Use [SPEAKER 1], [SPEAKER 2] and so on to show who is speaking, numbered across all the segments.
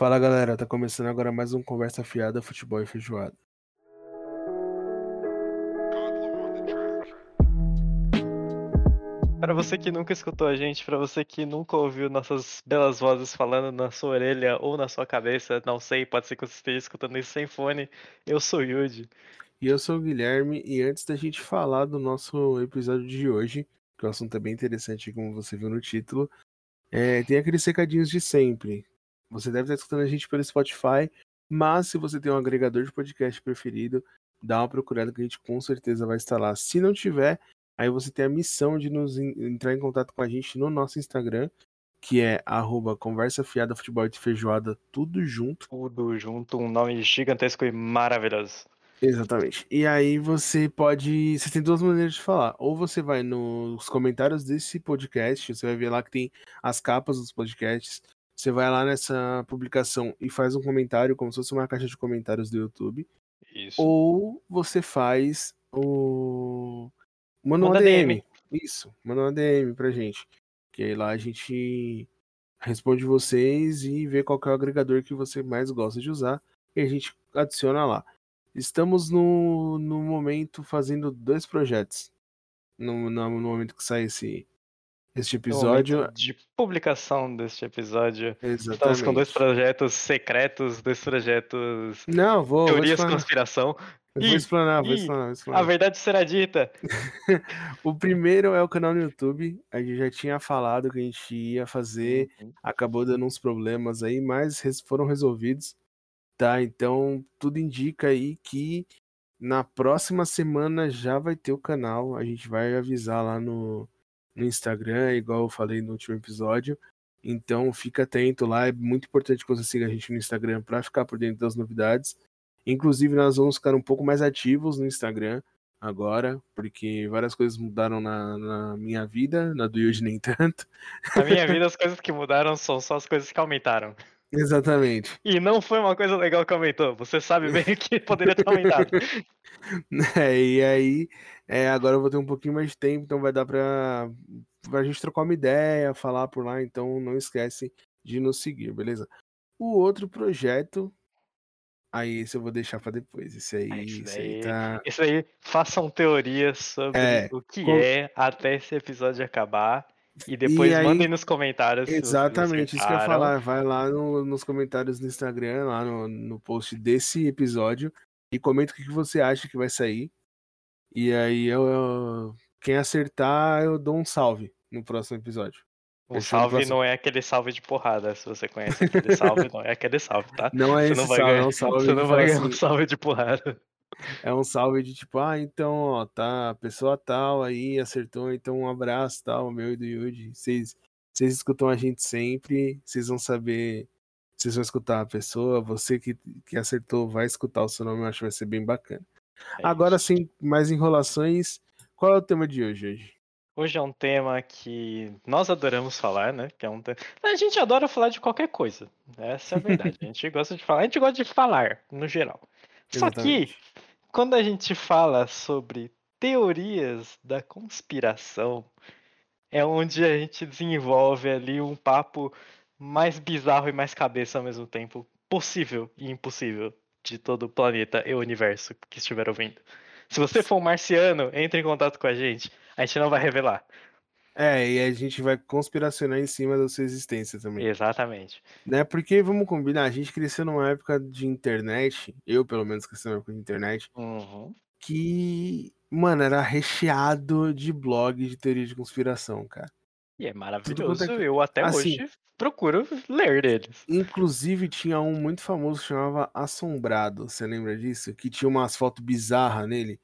[SPEAKER 1] Fala galera, tá começando agora mais um Conversa Fiada Futebol e Feijoada.
[SPEAKER 2] Para você que nunca escutou a gente, para você que nunca ouviu nossas belas vozes falando na sua orelha ou na sua cabeça, não sei, pode ser que você esteja escutando isso sem fone, eu sou Yuji.
[SPEAKER 1] E eu sou o Guilherme, e antes da gente falar do nosso episódio de hoje, que o assunto é bem interessante, como você viu no título, é, tem aqueles recadinhos de sempre. Você deve estar escutando a gente pelo Spotify, mas se você tem um agregador de podcast preferido, dá uma procurada que a gente com certeza vai estar lá. Se não tiver, aí você tem a missão de nos entrar em contato com a gente no nosso Instagram, que é arroba conversa fiada futebol de feijoada, tudo junto.
[SPEAKER 2] Tudo junto, um nome gigantesco e maravilhoso.
[SPEAKER 1] Exatamente. E aí você pode. Você tem duas maneiras de falar. Ou você vai nos comentários desse podcast, você vai ver lá que tem as capas dos podcasts. Você vai lá nessa publicação e faz um comentário, como se fosse uma caixa de comentários do YouTube.
[SPEAKER 2] Isso.
[SPEAKER 1] Ou você faz o. Manda uma
[SPEAKER 2] Manda
[SPEAKER 1] DM.
[SPEAKER 2] DM.
[SPEAKER 1] Isso, manda uma DM pra gente. Que aí lá a gente responde vocês e vê qual é o agregador que você mais gosta de usar. E a gente adiciona lá. Estamos no, no momento fazendo dois projetos. No, no, no momento que sai esse, este episódio.
[SPEAKER 2] momento de publicação deste episódio, estamos com
[SPEAKER 1] Exatamente.
[SPEAKER 2] dois projetos secretos, dois projetos
[SPEAKER 1] Não, vou, vou
[SPEAKER 2] teorias de
[SPEAKER 1] explanar.
[SPEAKER 2] conspiração.
[SPEAKER 1] Eu Vou explanar, vou explanar, vou
[SPEAKER 2] A
[SPEAKER 1] explanar.
[SPEAKER 2] verdade será dita.
[SPEAKER 1] O primeiro é o canal no YouTube. A gente já tinha falado que a gente ia fazer.
[SPEAKER 2] Uhum.
[SPEAKER 1] Acabou dando uns problemas aí, mas foram resolvidos. Tá? Então, tudo indica aí que na próxima semana já vai ter o canal. A gente vai avisar lá no, no Instagram, igual eu falei no último episódio. Então, fica atento lá. É muito importante que você siga a gente no Instagram para ficar por dentro das novidades. Inclusive, nós vamos ficar um pouco mais ativos no Instagram agora, porque várias coisas mudaram na, na minha vida, na do Yuji nem tanto.
[SPEAKER 2] Na minha vida, as coisas que mudaram são só as coisas que aumentaram.
[SPEAKER 1] Exatamente.
[SPEAKER 2] E não foi uma coisa legal que aumentou. Você sabe bem que poderia ter aumentado.
[SPEAKER 1] É, e aí, é, agora eu vou ter um pouquinho mais de tempo, então vai dar pra, pra gente trocar uma ideia, falar por lá, então não esquece de nos seguir, beleza? O outro projeto, aí esse eu vou deixar pra depois, esse aí,
[SPEAKER 2] É isso
[SPEAKER 1] esse aí tá...
[SPEAKER 2] Isso aí, façam teorias sobre
[SPEAKER 1] É,
[SPEAKER 2] o que
[SPEAKER 1] com-
[SPEAKER 2] é até esse episódio acabar. E depois
[SPEAKER 1] E aí-
[SPEAKER 2] mandem nos comentários
[SPEAKER 1] Exatamente, isso que eu ia falar. Vai lá no- nos comentários do Instagram, lá no, no post desse episódio, e comenta o que, você acha que vai sair. E aí eu, eu- quem acertar, eu dou um salve no próximo episódio.
[SPEAKER 2] O
[SPEAKER 1] Esse é o
[SPEAKER 2] salve
[SPEAKER 1] próximo.
[SPEAKER 2] não é aquele salve de porrada. Se você conhece aquele salve, não é aquele salve, tá?
[SPEAKER 1] Não é
[SPEAKER 2] Você
[SPEAKER 1] esse
[SPEAKER 2] não vai
[SPEAKER 1] salve, é
[SPEAKER 2] ganhar,
[SPEAKER 1] um salve
[SPEAKER 2] você não vai ganhar um
[SPEAKER 1] assim,
[SPEAKER 2] salve de porrada.
[SPEAKER 1] É um salve de tipo, ah, então, ó, tá, a pessoa tal aí acertou, então um abraço, tal, meu e do Yuji. Vocês, escutam a gente sempre, vocês vão saber, vocês vão escutar a pessoa, você que, que acertou vai escutar o seu nome, eu acho que vai ser bem bacana.
[SPEAKER 2] É
[SPEAKER 1] Agora
[SPEAKER 2] isso.
[SPEAKER 1] sim, mais enrolações, qual é o tema de hoje, hoje?
[SPEAKER 2] Hoje é um tema que nós adoramos falar, né? Que é um te... A gente adora falar de qualquer coisa. Essa é a verdade. A gente gosta de falar. A gente gosta de falar, no geral. Só que,
[SPEAKER 1] Exatamente.
[SPEAKER 2] Quando a gente fala sobre teorias da conspiração, é onde a gente desenvolve ali um papo mais bizarro e mais cabeça ao mesmo tempo possível e impossível de todo o planeta e o universo que estiver ouvindo. Se você for um marciano, entre em contato com a gente. A gente não vai revelar.
[SPEAKER 1] É, e a gente vai conspiracionar em cima da sua existência também.
[SPEAKER 2] Exatamente.
[SPEAKER 1] Né? Porque, vamos combinar, a gente cresceu numa época de internet, eu pelo menos cresci numa época de internet,
[SPEAKER 2] Uhum.
[SPEAKER 1] que, mano, era recheado de blog de teoria de conspiração, cara.
[SPEAKER 2] E é
[SPEAKER 1] quanto
[SPEAKER 2] maravilhoso.
[SPEAKER 1] é que-
[SPEAKER 2] Eu até
[SPEAKER 1] assim-
[SPEAKER 2] hoje procuro ler deles.
[SPEAKER 1] Inclusive, tinha um muito famoso que chamava Assombrado, você lembra disso? Que tinha umas fotos bizarras nele.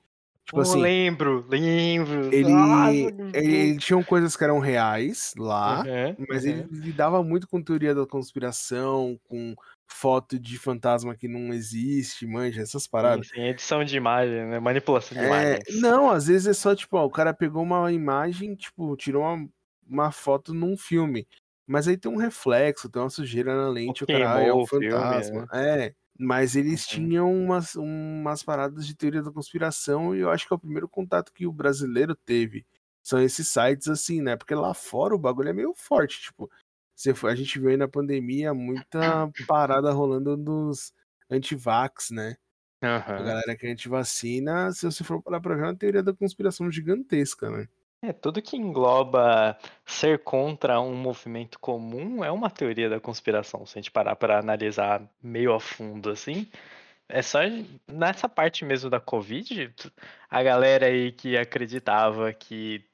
[SPEAKER 1] Tipo
[SPEAKER 2] Eu
[SPEAKER 1] assim,
[SPEAKER 2] lembro, lembro.
[SPEAKER 1] ele,
[SPEAKER 2] Nossa,
[SPEAKER 1] ele, ele tinha coisas que eram reais lá,
[SPEAKER 2] Uhum,
[SPEAKER 1] mas
[SPEAKER 2] uhum.
[SPEAKER 1] ele lidava muito com teoria da conspiração, com foto de fantasma que não existe, manja, essas
[SPEAKER 2] Sim,
[SPEAKER 1] paradas.
[SPEAKER 2] sim, edição de imagem, né? Manipulação de
[SPEAKER 1] É,
[SPEAKER 2] imagens.
[SPEAKER 1] não, às vezes é só, tipo, ó, o cara pegou uma imagem, tipo, tirou uma, uma foto num filme. Mas aí tem um reflexo, tem uma sujeira na lente, o cara ah, é um
[SPEAKER 2] o filme,
[SPEAKER 1] fantasma. É, mas eles
[SPEAKER 2] Uhum.
[SPEAKER 1] tinham umas, umas paradas de teoria da conspiração e eu acho que é o primeiro contato que o brasileiro teve. São esses sites assim, né? Porque lá fora o bagulho é meio forte, tipo, Você a gente viu aí na pandemia muita parada rolando dos antivax, né? A
[SPEAKER 2] Aham.
[SPEAKER 1] galera que é antivacina, se você for parar pra ver, é uma teoria da conspiração gigantesca, né?
[SPEAKER 2] É, tudo que engloba ser contra um movimento comum é uma teoria da conspiração, se a gente parar para analisar meio a fundo assim. É só nessa parte mesmo da Covid, a galera aí que acreditava que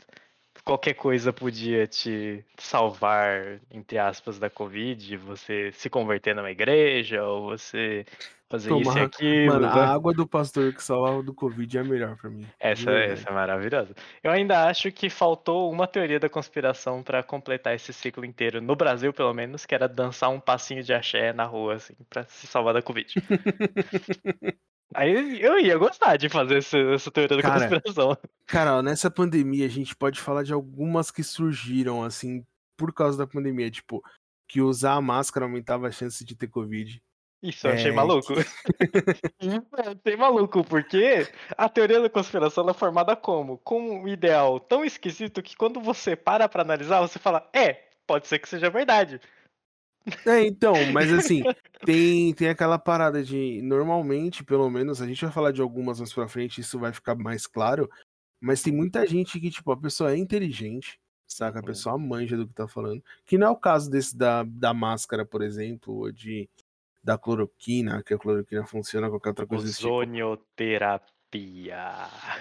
[SPEAKER 2] qualquer coisa podia te salvar, entre aspas, da Covid, você se converter numa igreja, ou você fazer isso e
[SPEAKER 1] Tomar,
[SPEAKER 2] aquilo,
[SPEAKER 1] mano,
[SPEAKER 2] né?
[SPEAKER 1] a água do pastor que salvava do Covid é a melhor pra mim.
[SPEAKER 2] Essa,
[SPEAKER 1] verdade.
[SPEAKER 2] essa é maravilhosa. Eu ainda acho que faltou uma teoria da conspiração pra completar esse ciclo inteiro, no Brasil pelo menos, que era dançar um passinho de axé na rua, assim, pra se salvar da Covid. Aí eu ia gostar de fazer essa, essa teoria da
[SPEAKER 1] Cara,
[SPEAKER 2] conspiração.
[SPEAKER 1] Cara, nessa pandemia a gente pode falar de algumas que surgiram, assim, por causa da pandemia. Tipo, que usar a máscara aumentava a chance de ter Covid.
[SPEAKER 2] Isso eu achei
[SPEAKER 1] É,
[SPEAKER 2] maluco. Achei maluco, porque a teoria da conspiração ela é formada como? Com um ideal tão esquisito que quando você para pra analisar, você fala, é, pode ser que seja verdade.
[SPEAKER 1] É, então, mas assim, tem, tem aquela parada de. Normalmente, pelo menos, a gente vai falar de algumas mais pra frente, isso vai ficar mais claro. Mas tem muita gente que, tipo, a pessoa é inteligente, saca? A
[SPEAKER 2] Uhum.
[SPEAKER 1] pessoa manja do que tá falando. Que não é o caso desse da, da máscara, por exemplo, ou de. Da cloroquina, que a cloroquina funciona, qualquer outra coisa tipo.
[SPEAKER 2] Ozonioterapia.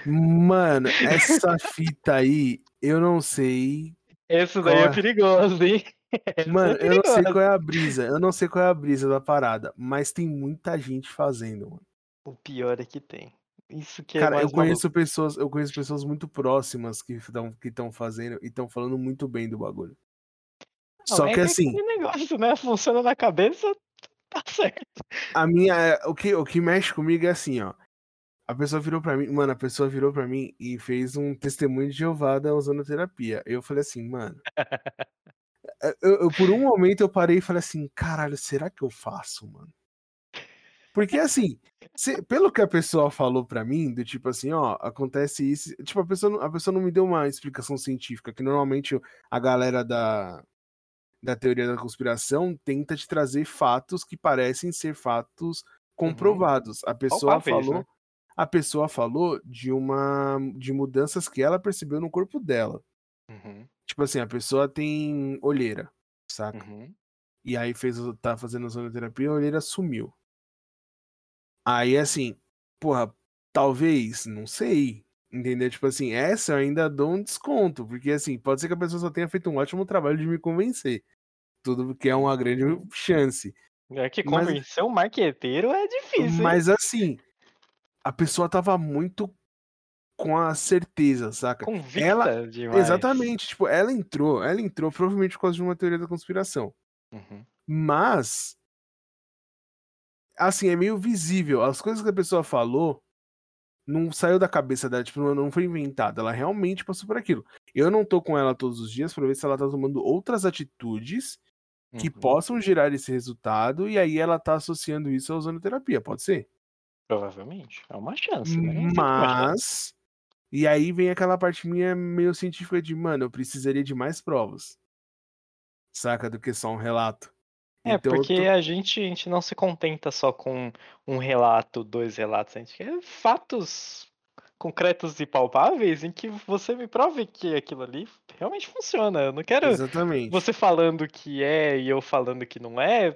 [SPEAKER 1] Mano, essa fita aí, eu não sei.
[SPEAKER 2] Esse daí é
[SPEAKER 1] é?
[SPEAKER 2] perigoso, hein?
[SPEAKER 1] Mano,
[SPEAKER 2] é
[SPEAKER 1] eu não sei qual é a brisa. Eu não sei qual é a brisa da parada. Mas tem muita gente fazendo, mano.
[SPEAKER 2] O pior é que tem. Isso que é
[SPEAKER 1] Cara,
[SPEAKER 2] mais
[SPEAKER 1] eu conheço pessoas, eu conheço pessoas muito próximas que estão que estão fazendo e estão falando muito bem do bagulho.
[SPEAKER 2] Não,
[SPEAKER 1] Só
[SPEAKER 2] é
[SPEAKER 1] que assim,
[SPEAKER 2] aquele negócio, né? Funciona na cabeça, tá certo.
[SPEAKER 1] a minha, o que o que mexe comigo é assim, ó. A pessoa virou pra mim, mano, a pessoa virou pra mim e fez um testemunho de Jeová da ozonoterapia. Eu falei assim, mano, eu, eu- por um momento eu parei e falei assim, caralho, será que eu faço, mano? Porque assim, se- pelo que a pessoa falou pra mim, do tipo assim, ó, acontece isso, tipo, a pessoa, a pessoa não me deu uma explicação científica, que normalmente a galera da, da teoria da conspiração tenta te trazer fatos que parecem ser fatos comprovados. A pessoa falou,
[SPEAKER 2] né?
[SPEAKER 1] a pessoa falou de uma de mudanças que ela percebeu no corpo dela.
[SPEAKER 2] Uhum,
[SPEAKER 1] Tipo assim, a pessoa tem olheira, saca?
[SPEAKER 2] uhum.
[SPEAKER 1] E aí fez, tá fazendo ozonoterapia, a olheira sumiu. Aí assim, porra, talvez, não sei. Entendeu? Tipo assim, essa eu ainda dou um desconto, porque assim, pode ser que a pessoa só tenha feito um ótimo trabalho de me convencer. Tudo que é uma grande chance.
[SPEAKER 2] É que
[SPEAKER 1] Mas-
[SPEAKER 2] convencer um marqueteiro é difícil, hein?
[SPEAKER 1] Mas assim, a pessoa tava muito com a certeza, saca?
[SPEAKER 2] Convicta
[SPEAKER 1] ela-
[SPEAKER 2] demais.
[SPEAKER 1] Exatamente, tipo, ela entrou, ela entrou provavelmente por causa de uma teoria da conspiração.
[SPEAKER 2] Uhum.
[SPEAKER 1] Mas assim, é meio visível. As coisas que a pessoa falou não saiu da cabeça dela, tipo, não- foi inventada. Ela realmente passou por aquilo. Eu não tô com ela todos os dias pra ver se ela tá tomando outras atitudes que
[SPEAKER 2] Uhum.
[SPEAKER 1] possam gerar esse resultado e aí ela tá associando isso à ozonoterapia, pode ser?
[SPEAKER 2] Provavelmente. É uma chance, né?
[SPEAKER 1] Mas e aí vem aquela parte minha meio científica de, mano, eu precisaria de mais provas. Saca do que só um relato.
[SPEAKER 2] É,
[SPEAKER 1] Então
[SPEAKER 2] porque a gente, a gente não se contenta só com um relato, dois relatos, a gente quer fatos concretos e palpáveis em que você me prove que aquilo ali realmente funciona. Eu não quero
[SPEAKER 1] Exatamente.
[SPEAKER 2] você falando que é e eu falando que não é.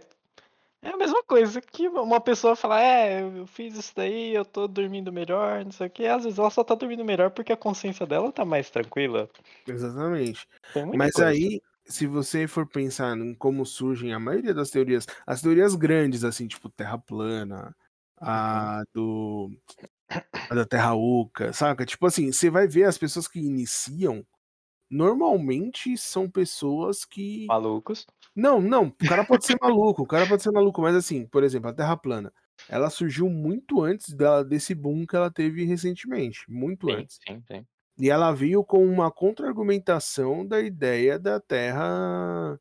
[SPEAKER 2] É a mesma coisa que uma pessoa falar, é, eu fiz isso daí, eu tô dormindo melhor, não sei o que. Às vezes ela só tá dormindo melhor porque a consciência dela tá mais tranquila.
[SPEAKER 1] Exatamente. Mas
[SPEAKER 2] coisa.
[SPEAKER 1] aí, se você for pensar em como surgem a maioria das teorias, as teorias grandes, assim, tipo Terra plana, a do. a da Terra Oca, saca? Tipo assim, você vai ver as pessoas que iniciam, normalmente são pessoas que.
[SPEAKER 2] Malucos.
[SPEAKER 1] Não, não, o cara pode ser maluco, o cara pode ser maluco, mas assim, por exemplo, a Terra plana, ela surgiu muito antes dela, desse boom que ela teve recentemente, muito
[SPEAKER 2] Sim,
[SPEAKER 1] antes.
[SPEAKER 2] sim, sim.
[SPEAKER 1] E ela veio com uma contra-argumentação da ideia da Terra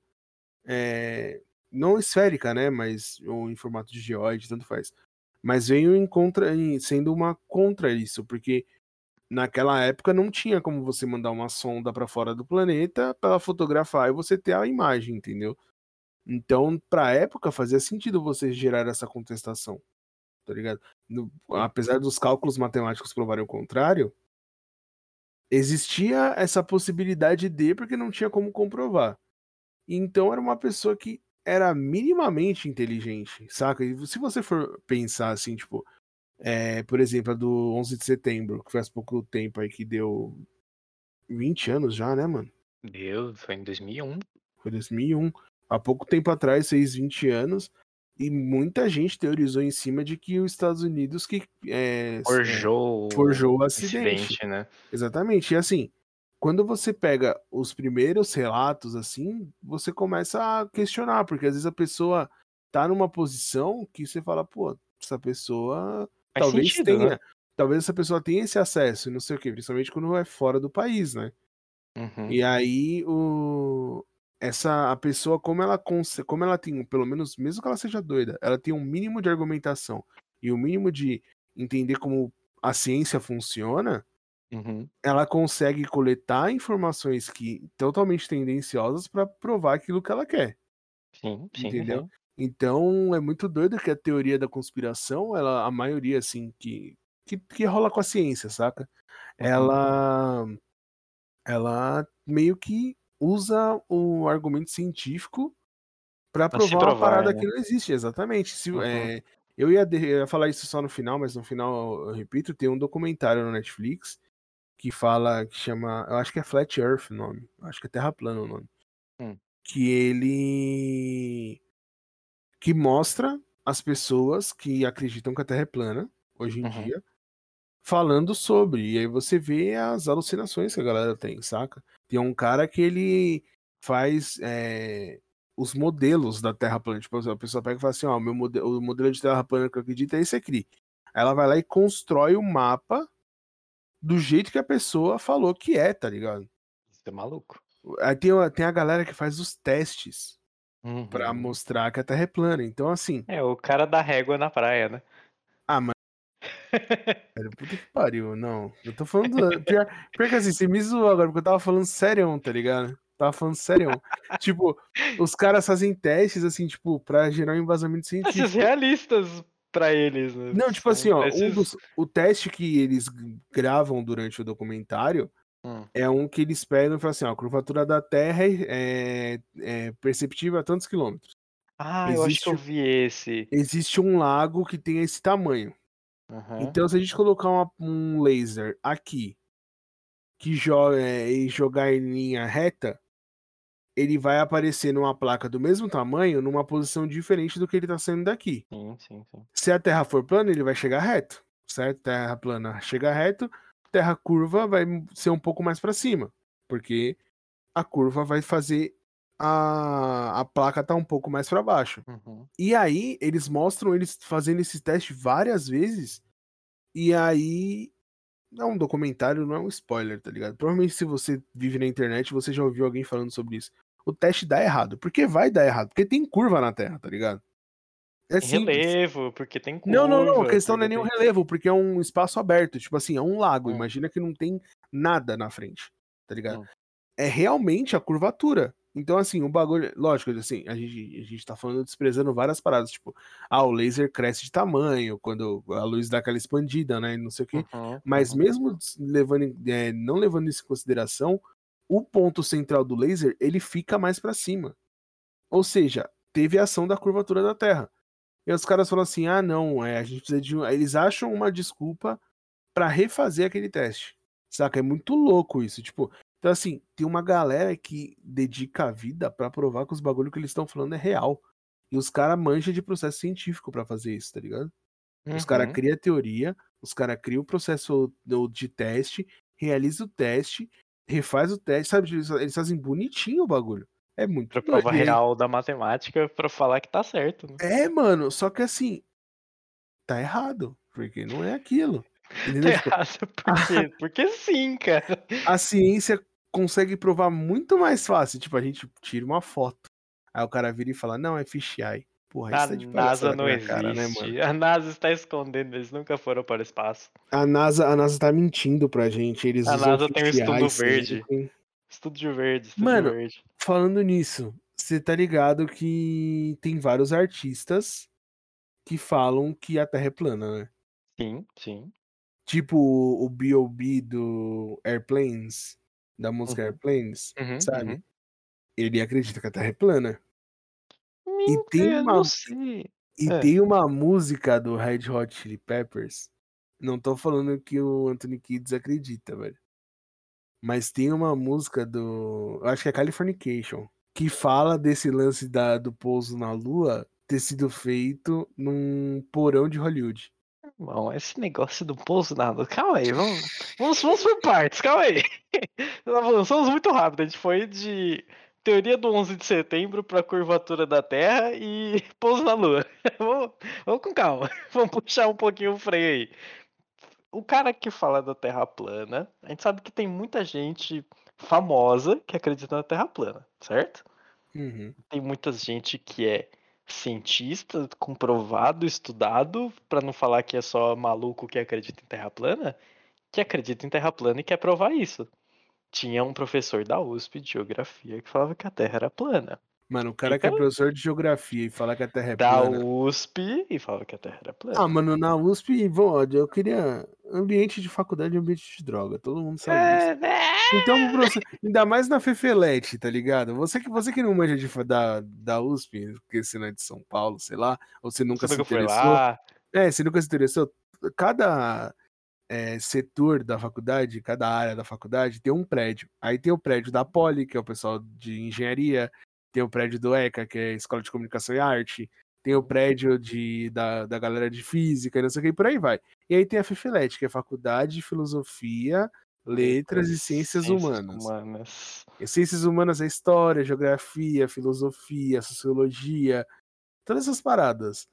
[SPEAKER 1] é, não esférica, né? Mas ou em formato de geoide, tanto faz. Mas veio em contra, em- sendo uma contra isso, porque naquela época não tinha como você mandar uma sonda para fora do planeta para fotografar e você ter a imagem, entendeu? Então, pra época, fazia sentido você gerar essa contestação. Tá ligado? No- apesar dos cálculos matemáticos provarem o contrário, existia essa possibilidade de, porque não tinha como comprovar. Então era uma pessoa que era minimamente inteligente, saca? E se você for pensar assim, tipo, é, por exemplo, a do 11 de setembro, que faz pouco tempo aí que deu 20 anos já, né, mano?
[SPEAKER 2] Deus, foi em 2001.
[SPEAKER 1] Foi 2001. Há pouco tempo atrás, fez 20 anos, e muita gente teorizou em cima de que os Estados Unidos que é,
[SPEAKER 2] Forjou,
[SPEAKER 1] forjou o acidente.
[SPEAKER 2] incidente, né?
[SPEAKER 1] Exatamente. E assim, quando você pega os primeiros relatos, assim, você começa a questionar, porque às vezes a pessoa tá numa posição que você fala, pô, essa pessoa
[SPEAKER 2] Faz
[SPEAKER 1] talvez
[SPEAKER 2] sentido,
[SPEAKER 1] tenha.
[SPEAKER 2] né?
[SPEAKER 1] Talvez essa pessoa tenha esse acesso e não sei o quê, principalmente quando é fora do país, né?
[SPEAKER 2] Uhum.
[SPEAKER 1] E aí o essa a pessoa como ela como ela tem, pelo menos mesmo que ela seja doida, ela tem um mínimo de argumentação e o um mínimo de entender como a ciência funciona,
[SPEAKER 2] Uhum.
[SPEAKER 1] ela consegue coletar informações que totalmente tendenciosas para provar aquilo que ela quer,
[SPEAKER 2] Sim, sim,
[SPEAKER 1] entendeu?
[SPEAKER 2] sim.
[SPEAKER 1] Então é muito doido que a teoria da conspiração, ela a maioria assim que que, que rola com a ciência, saca?
[SPEAKER 2] Uhum.
[SPEAKER 1] Ela ela meio que usa o argumento científico para
[SPEAKER 2] Pra se
[SPEAKER 1] provar uma
[SPEAKER 2] provar,
[SPEAKER 1] parada
[SPEAKER 2] né?
[SPEAKER 1] que não existe, exatamente. Se,
[SPEAKER 2] Uhum.
[SPEAKER 1] é, eu, ia de- eu ia falar isso só no final, mas no final, eu repito, tem um documentário no Netflix que fala, que chama, eu acho que é Flat Earth o nome, acho que é Terra Plana o nome,
[SPEAKER 2] Hum.
[SPEAKER 1] que ele que mostra as pessoas que acreditam que a Terra é plana hoje em
[SPEAKER 2] Uhum.
[SPEAKER 1] dia falando sobre. E aí você vê as alucinações que a galera tem, saca? Tem um cara que ele faz é, os modelos da Terra plana. Tipo, a pessoa pega e fala assim: ó, o, meu modelo, o modelo de Terra plana que eu acredito é esse aqui. Aí ela vai lá e constrói o mapa do jeito que a pessoa falou que é, tá ligado?
[SPEAKER 2] Isso é maluco.
[SPEAKER 1] Aí tem, a- tem a galera que faz os testes pra
[SPEAKER 2] Uhum.
[SPEAKER 1] mostrar que a Terra é plana. Então, assim,
[SPEAKER 2] É, o cara da régua na praia, né?
[SPEAKER 1] ah, mas. Velho, puta que pariu, não. Eu tô falando. do- Pior, pior que assim, você me zoou agora, porque eu tava falando sério, tá ligado? Tava falando sério. tipo, os caras fazem testes, assim, tipo, pra gerar um embasamento
[SPEAKER 2] Testes
[SPEAKER 1] científico.
[SPEAKER 2] realistas pra eles, né?
[SPEAKER 1] Não, tipo assim, ó, um
[SPEAKER 2] testes-
[SPEAKER 1] dos, o teste que eles gravam durante o documentário
[SPEAKER 2] Hum.
[SPEAKER 1] é um que eles pegam e falam assim, ó, a curvatura da Terra é, é perceptível a tantos quilômetros.
[SPEAKER 2] Ah, eu acho que eu
[SPEAKER 1] Existe-
[SPEAKER 2] vi esse.
[SPEAKER 1] Existe um lago que tem esse tamanho.
[SPEAKER 2] Aham.
[SPEAKER 1] Então, se a gente colocar uma- um laser aqui que joga e jogar em linha reta, ele vai aparecer numa placa do mesmo tamanho, numa posição diferente do que ele está saindo daqui.
[SPEAKER 2] Sim, sim, sim.
[SPEAKER 1] Se a Terra for plana, ele vai chegar reto, certo? Terra plana chega reto, Terra curva vai ser um pouco mais para cima, porque a curva vai fazer a, a placa estar um pouco mais para baixo.
[SPEAKER 2] Uhum.
[SPEAKER 1] E aí, eles mostram eles fazendo esse teste várias vezes. E aí. É um documentário, não é um spoiler, tá ligado? Provavelmente, se você vive na internet, você já ouviu alguém falando sobre isso. O teste dá errado. Por que vai dar errado? Porque tem curva na Terra, tá ligado? É
[SPEAKER 2] relevo, porque tem curva.
[SPEAKER 1] Não, não, não. A questão não é
[SPEAKER 2] porque
[SPEAKER 1] nem um
[SPEAKER 2] tem-
[SPEAKER 1] relevo, porque é um espaço aberto. Tipo assim, é um lago.
[SPEAKER 2] Hum.
[SPEAKER 1] Imagina que não tem nada na frente, tá ligado?
[SPEAKER 2] Hum.
[SPEAKER 1] É realmente a curvatura. Então, assim, o bagulho. Lógico, assim, a gente, a gente tá falando desprezando várias paradas. Tipo, ah, o laser cresce de tamanho quando a luz dá aquela expandida, né? Não sei o quê.
[SPEAKER 2] Uhum,
[SPEAKER 1] Mas
[SPEAKER 2] uhum.
[SPEAKER 1] mesmo levando, é, não levando isso em consideração, o ponto central do laser ele fica mais para cima. Ou seja, teve a ação da curvatura da Terra. E os caras falam assim: ah, não, é, a gente precisa de. um-" Eles acham uma desculpa para refazer aquele teste. Saca? É muito louco isso. Tipo, então assim, tem uma galera que dedica a vida para provar que os bagulho que eles estão falando é real. E os caras manjam de processo científico para fazer isso, tá ligado? Os caras
[SPEAKER 2] Uhum.
[SPEAKER 1] criam a teoria, os caras criam o processo de teste, realiza o teste, refaz o teste, sabe? Eles, fazem bonitinho o bagulho. É muito
[SPEAKER 2] Pra prova real da matemática pra falar que tá certo. Né?
[SPEAKER 1] É, mano, só que assim, tá errado, porque não é aquilo.
[SPEAKER 2] Tá
[SPEAKER 1] Entendeu? Tipo,
[SPEAKER 2] errado, por quê? Porque sim, cara.
[SPEAKER 1] a ciência consegue provar muito mais fácil. Tipo, a gente tira uma foto. Aí o cara vira e fala, não, é fisheye. Porra,
[SPEAKER 2] A
[SPEAKER 1] isso é de
[SPEAKER 2] NASA não
[SPEAKER 1] a minha cara, né,
[SPEAKER 2] existe. a NASA está escondendo, eles nunca foram para o espaço.
[SPEAKER 1] A NASA, a NASA tá mentindo pra gente. Eles
[SPEAKER 2] A NASA tem um estudo
[SPEAKER 1] fisheye
[SPEAKER 2] verde.
[SPEAKER 1] sempre.
[SPEAKER 2] Estúdio verde, estúdio
[SPEAKER 1] Mano,
[SPEAKER 2] verde.
[SPEAKER 1] Falando nisso, você tá ligado que tem vários artistas que falam que a Terra é plana, né?
[SPEAKER 2] Sim, sim.
[SPEAKER 1] Tipo o B.O.B. do Airplanes, da música
[SPEAKER 2] Uhum.
[SPEAKER 1] Airplanes,
[SPEAKER 2] Uhum,
[SPEAKER 1] sabe?
[SPEAKER 2] uhum.
[SPEAKER 1] Ele acredita que a Terra é plana. E tem uma e
[SPEAKER 2] É.
[SPEAKER 1] tem uma música do Red Hot Chili Peppers. Não tô falando que o Anthony Kids acredita, velho. Mas tem uma música do, eu acho que é Californication, que fala desse lance da, do pouso na Lua ter sido feito num porão de Hollywood.
[SPEAKER 2] Irmão, esse negócio do pouso na lua. Calma aí, vamos, vamos, vamos por partes, calma aí. Nós avançamos muito rápido. A gente foi de teoria do 11 de setembro para curvatura da Terra e pouso na lua. Vamos, vamos com calma. Vamos puxar um pouquinho o freio aí. O cara que fala da Terra plana, a gente sabe que tem muita gente famosa que acredita na Terra plana, certo?
[SPEAKER 1] Uhum.
[SPEAKER 2] Tem muita gente que é cientista, comprovado, estudado, para não falar que é só maluco que acredita em terra plana, que acredita em terra plana e quer provar isso. Tinha um professor da USP de geografia que falava que a Terra era plana.
[SPEAKER 1] Mano, o cara que é
[SPEAKER 2] Então-
[SPEAKER 1] professor de geografia e fala que a Terra é
[SPEAKER 2] Da
[SPEAKER 1] plana.
[SPEAKER 2] USP e falava que a Terra era plana.
[SPEAKER 1] Ah, mano, na USP, bom, eu queria ambiente de faculdade e ambiente de droga, todo mundo sabe disso.
[SPEAKER 2] é, né?
[SPEAKER 1] Então, professor, ainda mais na Fefelete, tá ligado? Você que, você que não manja de, da, da USP, porque você não é de São Paulo, sei lá, ou você nunca
[SPEAKER 2] Você
[SPEAKER 1] se interessou.
[SPEAKER 2] lá.
[SPEAKER 1] É, você nunca se interessou. Cada é, setor da faculdade, cada área da faculdade tem um prédio. Aí tem o prédio da Poli, que é o pessoal de engenharia, tem o prédio do ECA, que é a Escola de Comunicação e Arte, tem o prédio de, da, da galera de física e não sei o que, e por aí vai. E aí tem a FEFELET, que é Faculdade de Filosofia, Letras e Ciências Humanas.
[SPEAKER 2] humanas.
[SPEAKER 1] E ciências humanas é história, geografia, filosofia, sociologia, todas essas paradas.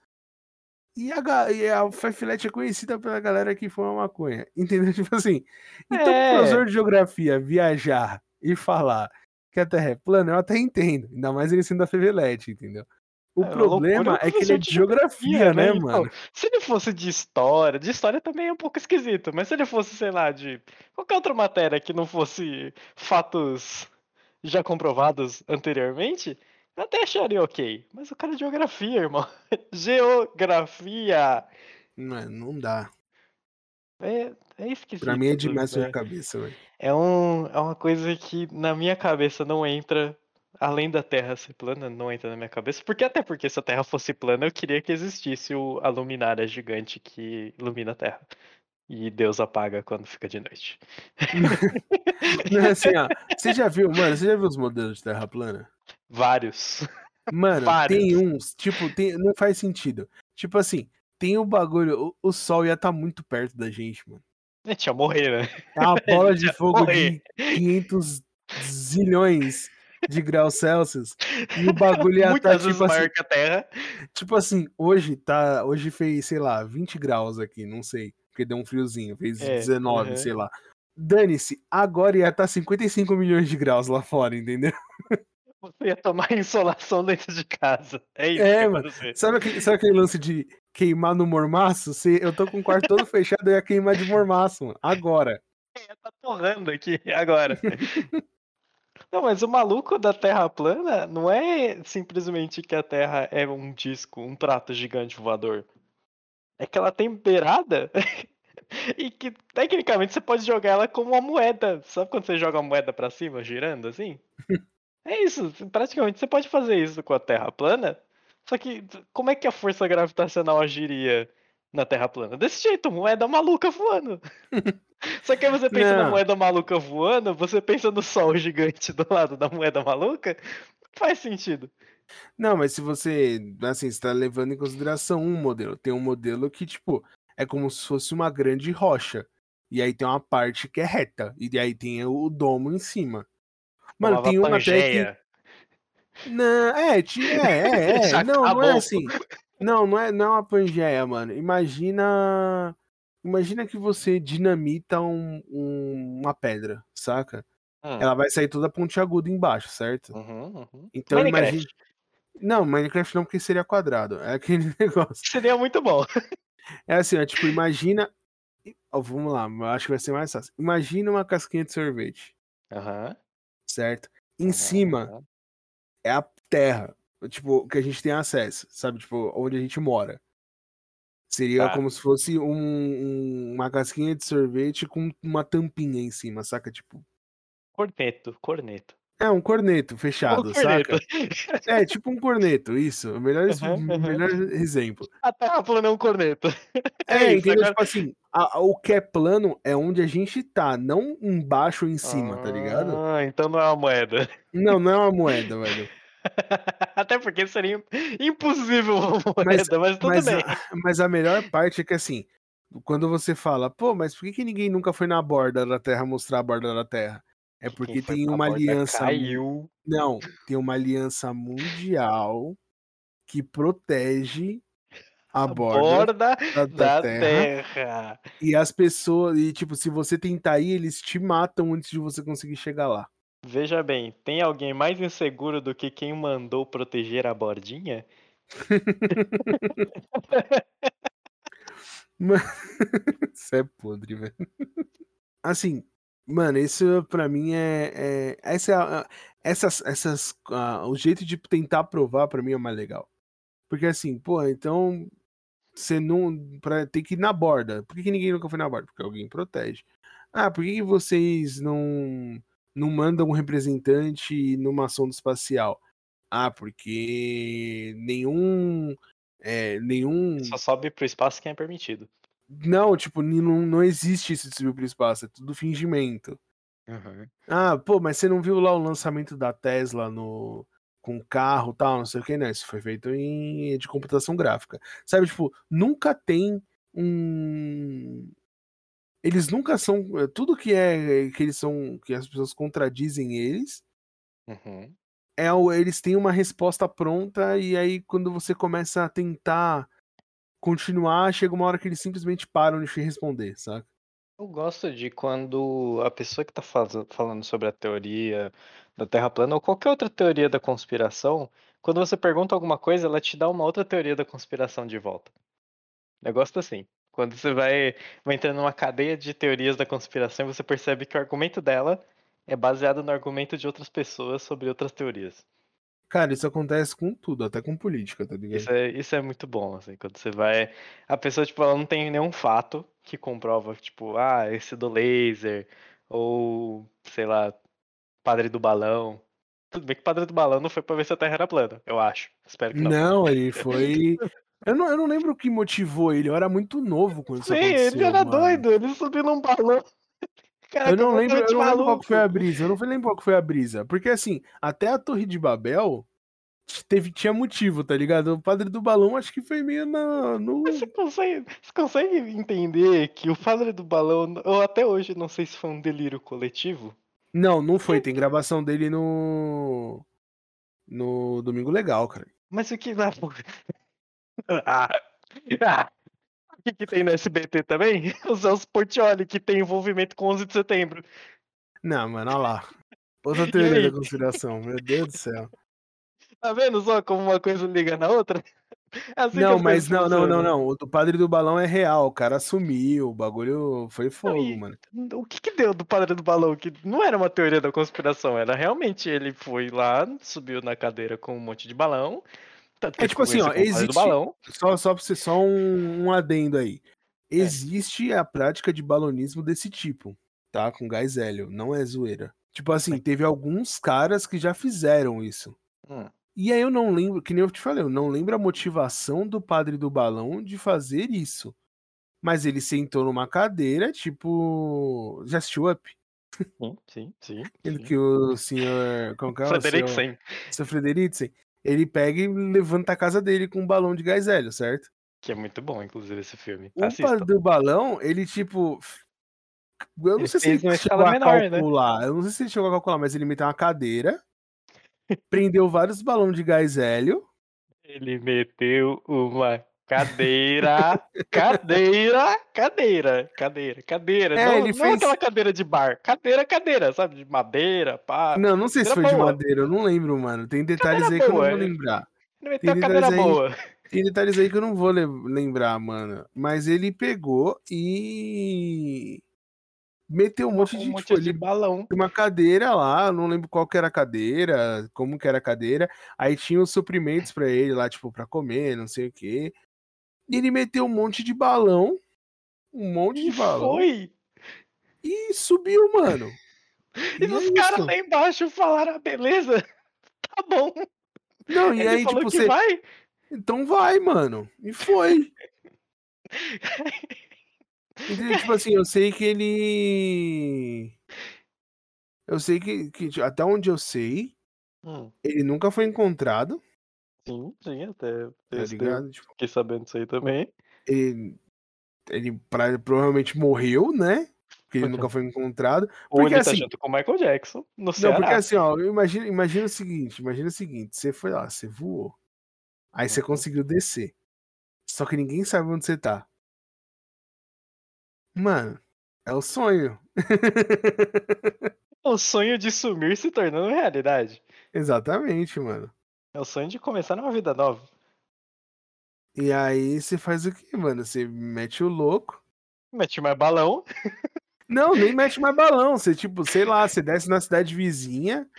[SPEAKER 1] E a, e a FEFELET é conhecida pela galera que fuma maconha. Entendeu? Tipo assim. Então,
[SPEAKER 2] É.
[SPEAKER 1] o professor de geografia viajar e falar que a Terra é plana, eu até entendo. Ainda mais ele sendo da FEFELET, entendeu? O
[SPEAKER 2] É,
[SPEAKER 1] problema é que ele é de
[SPEAKER 2] de
[SPEAKER 1] geografia, né,
[SPEAKER 2] Então,
[SPEAKER 1] mano?
[SPEAKER 2] Se ele fosse de história, de história também é um pouco esquisito, mas se ele fosse, sei lá, de qualquer outra matéria que não fosse fatos já comprovados anteriormente, eu até acharia ok. Mas o cara é geografia, irmão. Geografia.
[SPEAKER 1] Não, não dá.
[SPEAKER 2] É, é esquisito.
[SPEAKER 1] Pra mim é demais
[SPEAKER 2] né?
[SPEAKER 1] sua cabeça, velho.
[SPEAKER 2] É, um, é uma coisa que na minha cabeça não entra, além da Terra ser plana, não entra na minha cabeça. Porque até porque se a Terra fosse plana, eu queria que existisse o, a luminária gigante que ilumina a Terra. E Deus apaga quando fica de noite.
[SPEAKER 1] Não assim, ó. Você já viu, mano, você já viu os modelos de Terra plana?
[SPEAKER 2] Vários.
[SPEAKER 1] Mano,
[SPEAKER 2] Vários.
[SPEAKER 1] tem uns, tipo, tem, não faz sentido. Tipo assim, tem o bagulho, o, o sol ia estar muito perto da gente, mano.
[SPEAKER 2] A gente ia morrer, né?
[SPEAKER 1] É uma bola de fogo de 500 zilhões de graus Celsius. E o bagulho ia estar,
[SPEAKER 2] vezes
[SPEAKER 1] tipo assim,
[SPEAKER 2] maior que a Terra.
[SPEAKER 1] tipo assim, hoje tá, hoje fez, sei lá, 20 graus aqui, não sei, porque deu um friozinho, fez
[SPEAKER 2] É,
[SPEAKER 1] 19,
[SPEAKER 2] aham.
[SPEAKER 1] sei lá. Dane-se, agora ia estar 55 milhões de graus lá fora, entendeu?
[SPEAKER 2] Você ia tomar insolação dentro de casa. É isso
[SPEAKER 1] É, mano. Sabe aquele, sabe aquele lance de queimar no mormaço? Se eu tô com o quarto todo fechado, eu ia queimar de mormaço, mano. Agora.
[SPEAKER 2] tá torrando aqui agora. Não, mas o maluco da Terra plana não é simplesmente que a Terra é um disco, um prato gigante voador. É que ela tem beirada e que tecnicamente você pode jogar ela como uma moeda. Sabe quando você joga a moeda pra cima, girando assim? É isso, praticamente você pode fazer isso com a Terra plana. Só que como é que a força gravitacional agiria na Terra plana? Desse jeito, moeda maluca voando. Só que aí você pensa na
[SPEAKER 1] Não.
[SPEAKER 2] moeda maluca voando, você pensa no sol gigante do lado da moeda maluca, faz sentido.
[SPEAKER 1] Não, mas se você, assim, você tá levando em consideração um modelo. Tem um modelo que, tipo, é como se fosse uma grande rocha. E aí tem uma parte que é reta. E aí tem o domo em cima. Mano,
[SPEAKER 2] Falava
[SPEAKER 1] tem uma até que. Não, é, é, é, é. Não, não é assim. Não, não é, não é uma pangeia, mano. Imagina. Imagina que você dinamita um- um- uma pedra, saca?
[SPEAKER 2] Hum.
[SPEAKER 1] Ela vai sair toda pontiaguda embaixo, certo?
[SPEAKER 2] Uhum, uhum.
[SPEAKER 1] Então
[SPEAKER 2] Minecraft.
[SPEAKER 1] imagina. Não, Minecraft não, porque seria quadrado. É aquele negócio.
[SPEAKER 2] Seria muito bom.
[SPEAKER 1] É assim, ó, tipo, imagina. Ó, vamos lá, acho que vai ser mais fácil. Imagina uma casquinha de sorvete,
[SPEAKER 2] Aham.
[SPEAKER 1] certo? Em cima é a terra. Tipo, que a gente tem acesso, sabe? Tipo, onde a gente mora. Seria
[SPEAKER 2] Tá.
[SPEAKER 1] como se fosse um- um- uma casquinha de sorvete com uma tampinha em cima, saca? Tipo,
[SPEAKER 2] Corneto, corneto.
[SPEAKER 1] é um corneto
[SPEAKER 2] Um
[SPEAKER 1] fechado,
[SPEAKER 2] corneto.
[SPEAKER 1] saca? É, tipo um corneto, isso. O melhor,
[SPEAKER 2] aham.
[SPEAKER 1] melhor exemplo.
[SPEAKER 2] A terra plana é um corneto.
[SPEAKER 1] É,
[SPEAKER 2] É
[SPEAKER 1] entendeu?
[SPEAKER 2] agora-
[SPEAKER 1] Tipo assim, a- a- o que é plano é onde a gente tá, não embaixo ou em cima, tá ligado?
[SPEAKER 2] Ah, então não é uma moeda.
[SPEAKER 1] Não, não é uma moeda, velho.
[SPEAKER 2] Até porque seria impossível moeda, mas, tudo
[SPEAKER 1] Mas
[SPEAKER 2] bem.
[SPEAKER 1] a, mas a melhor parte é que assim, quando você fala, pô, mas por que, que ninguém nunca foi na borda da Terra mostrar a borda da Terra? É porque tem uma aliança.
[SPEAKER 2] Caiu.
[SPEAKER 1] Não, tem uma aliança mundial que protege a
[SPEAKER 2] A
[SPEAKER 1] borda,
[SPEAKER 2] borda
[SPEAKER 1] da, da
[SPEAKER 2] da
[SPEAKER 1] terra,
[SPEAKER 2] terra.
[SPEAKER 1] e as pessoas, e tipo, se você tentar ir, eles te matam antes de você conseguir chegar lá.
[SPEAKER 2] Veja bem, tem alguém mais inseguro do que quem mandou proteger a bordinha?
[SPEAKER 1] Isso é podre, velho. Assim, mano, isso pra mim é. é- essa essas. essas ah, o jeito de tentar provar pra mim é mais legal. Porque assim, pô, então. Você não. Pra, tem que ir na borda. Por que, que ninguém nunca foi na borda? Porque alguém protege. Ah, por que, que vocês não. Não mandam um representante numa sonda espacial? Ah, porque nenhum. É, nenhum.
[SPEAKER 2] Só sobe pro espaço quem é permitido.
[SPEAKER 1] Não, tipo, não, não existe esse subir pro espaço, é tudo fingimento. Ah, pô, mas você não viu lá o lançamento da Tesla no com carro e tal, não sei o que, né? Isso foi feito em de computação gráfica. Sabe, tipo, nunca tem um eles nunca são é, tudo que é que eles são que as pessoas contradizem eles,
[SPEAKER 2] Uhum.
[SPEAKER 1] é eles têm uma resposta pronta e aí quando você começa a tentar continuar, chega uma hora que eles simplesmente param de te responder, saca?
[SPEAKER 2] Eu gosto de quando a pessoa que tá faz- falando sobre a teoria da Terra plana ou qualquer outra teoria da conspiração, quando você pergunta alguma coisa, ela te dá uma outra teoria da conspiração de volta. Eu gosto assim. Quando você vai, vai entrando numa cadeia de teorias da conspiração, você percebe que o argumento dela é baseado no argumento de outras pessoas sobre outras teorias.
[SPEAKER 1] Cara, isso acontece com tudo, até com política, tá ligado?
[SPEAKER 2] Isso é, isso é muito bom, assim, quando você vai. A pessoa, tipo, ela não tem nenhum fato que comprova, tipo, ah, esse do laser, ou, sei lá, padre do balão. Tudo bem que o padre do balão não foi pra ver se a Terra era plana, eu acho. Espero que não.
[SPEAKER 1] Não, ele foi. Eu não, eu não lembro o que motivou ele, eu era muito novo quando isso
[SPEAKER 2] Sim,
[SPEAKER 1] aconteceu.
[SPEAKER 2] ele era
[SPEAKER 1] mano.
[SPEAKER 2] doido, ele subiu num balão. Cara,
[SPEAKER 1] Eu não lembro, eu não lembro qual que foi a brisa. Eu não lembro qual que foi a brisa. Porque assim, até a Torre de Babel teve, tinha motivo, tá ligado? O padre do balão acho que foi meio na, no.
[SPEAKER 2] Mas Você consegue, você consegue entender que o padre do balão, eu até hoje não sei se foi um delírio coletivo?
[SPEAKER 1] Não, não foi. Tem gravação dele no. No Domingo Legal, cara.
[SPEAKER 2] Mas o que. Ah, ah, o que, que tem no SBT também? O Celso Portioli, que tem envolvimento com 11 de setembro.
[SPEAKER 1] Não, mano, olha lá. Outra teoria da conspiração, meu Deus do céu.
[SPEAKER 2] Tá vendo só como uma coisa liga na outra? É assim
[SPEAKER 1] não,
[SPEAKER 2] as
[SPEAKER 1] mas não, não, não, não. O do padre do balão é real. O cara sumiu. O bagulho foi fogo,
[SPEAKER 2] e-
[SPEAKER 1] mano.
[SPEAKER 2] O que, que deu do padre do balão? Que não era uma teoria da conspiração, era realmente ele foi lá, subiu na cadeira com um monte de balão. Tanto
[SPEAKER 1] É tipo assim, ó, existe-. Só, só pra você, só um, um adendo aí.
[SPEAKER 2] É.
[SPEAKER 1] Existe a prática de balonismo desse tipo, tá? Com gás hélio. Não é zoeira. Tipo assim, teve alguns caras que já fizeram isso.
[SPEAKER 2] Hum.
[SPEAKER 1] E aí eu não lembro, que nem eu te falei, eu não lembro a motivação do padre do balão de fazer isso. Mas ele sentou numa cadeira, tipo. Já assistiu Up?
[SPEAKER 2] Sim, sim, sim.
[SPEAKER 1] Ele que o senhor. Como que é o senhor-
[SPEAKER 2] Frederiksen.
[SPEAKER 1] Ele pega e levanta a casa dele com um balão de gás hélio, certo?
[SPEAKER 2] Que é muito bom, inclusive, esse filme.
[SPEAKER 1] O
[SPEAKER 2] Assistam.
[SPEAKER 1] do balão, ele tipo. Eu não
[SPEAKER 2] Ele
[SPEAKER 1] sei se ele chegou a
[SPEAKER 2] menor, né?
[SPEAKER 1] calcular. Eu não sei se ele chegou a calcular, mas ele meteu uma cadeira, prendeu vários balões de gás hélio.
[SPEAKER 2] Ele meteu uma cadeira, cadeira, cadeira, cadeira, cadeira.
[SPEAKER 1] É,
[SPEAKER 2] não,
[SPEAKER 1] ele
[SPEAKER 2] não
[SPEAKER 1] fez-
[SPEAKER 2] aquela cadeira de bar. Cadeira, cadeira, sabe? De madeira, pá.
[SPEAKER 1] Não, não sei se foi
[SPEAKER 2] cadeira
[SPEAKER 1] de
[SPEAKER 2] boa.
[SPEAKER 1] madeira, eu não lembro, mano. Tem detalhes
[SPEAKER 2] Cadeira
[SPEAKER 1] aí que eu não
[SPEAKER 2] boa,
[SPEAKER 1] vou
[SPEAKER 2] é.
[SPEAKER 1] lembrar.
[SPEAKER 2] Ele meteu
[SPEAKER 1] Tem
[SPEAKER 2] a cadeira
[SPEAKER 1] aí-
[SPEAKER 2] boa.
[SPEAKER 1] Tem detalhes aí que eu não vou le- lembrar, mano. Mas ele pegou e. meteu um monte
[SPEAKER 2] Um
[SPEAKER 1] de,
[SPEAKER 2] monte
[SPEAKER 1] tipo,
[SPEAKER 2] de
[SPEAKER 1] ele
[SPEAKER 2] balão.
[SPEAKER 1] uma cadeira lá, não lembro qual que era a cadeira, como que era a cadeira. Aí tinha os suprimentos pra ele lá, tipo, pra comer, não sei o quê. E ele meteu um monte de balão, um monte de balão
[SPEAKER 2] foi.
[SPEAKER 1] e subiu, mano.
[SPEAKER 2] E,
[SPEAKER 1] E
[SPEAKER 2] os
[SPEAKER 1] é
[SPEAKER 2] caras lá embaixo falaram, ah, beleza, tá bom.
[SPEAKER 1] Não, e
[SPEAKER 2] Ele
[SPEAKER 1] aí,
[SPEAKER 2] falou
[SPEAKER 1] tipo,
[SPEAKER 2] que
[SPEAKER 1] você.
[SPEAKER 2] vai.
[SPEAKER 1] Então vai, mano. E foi. Entendeu? Tipo assim, eu sei que ele. Eu sei que, que tipo, até onde eu sei,
[SPEAKER 2] Hum,
[SPEAKER 1] ele nunca foi encontrado,
[SPEAKER 2] sim, sim, até
[SPEAKER 1] tá ligado? Tipo,
[SPEAKER 2] fiquei sabendo disso aí também.
[SPEAKER 1] ele, ele pra- provavelmente morreu, né? Porque ele nunca foi encontrado.
[SPEAKER 2] Ou
[SPEAKER 1] Porque
[SPEAKER 2] ele tá
[SPEAKER 1] assim,
[SPEAKER 2] junto com o Michael Jackson, no
[SPEAKER 1] não,
[SPEAKER 2] Ceará.
[SPEAKER 1] porque assim, ó, imagina, imagina o seguinte, imagina o seguinte, você foi lá, você voou. Aí você
[SPEAKER 2] Uhum.
[SPEAKER 1] conseguiu descer. Só que ninguém sabe onde você tá. Mano, é o sonho.
[SPEAKER 2] O sonho de sumir se tornando realidade.
[SPEAKER 1] Exatamente, mano.
[SPEAKER 2] É o sonho de começar uma vida nova.
[SPEAKER 1] E aí você faz o quê, mano? Você mete o louco.
[SPEAKER 2] Mete mais balão.
[SPEAKER 1] Não, nem mete mais balão. Você, tipo, sei lá, você desce na cidade vizinha,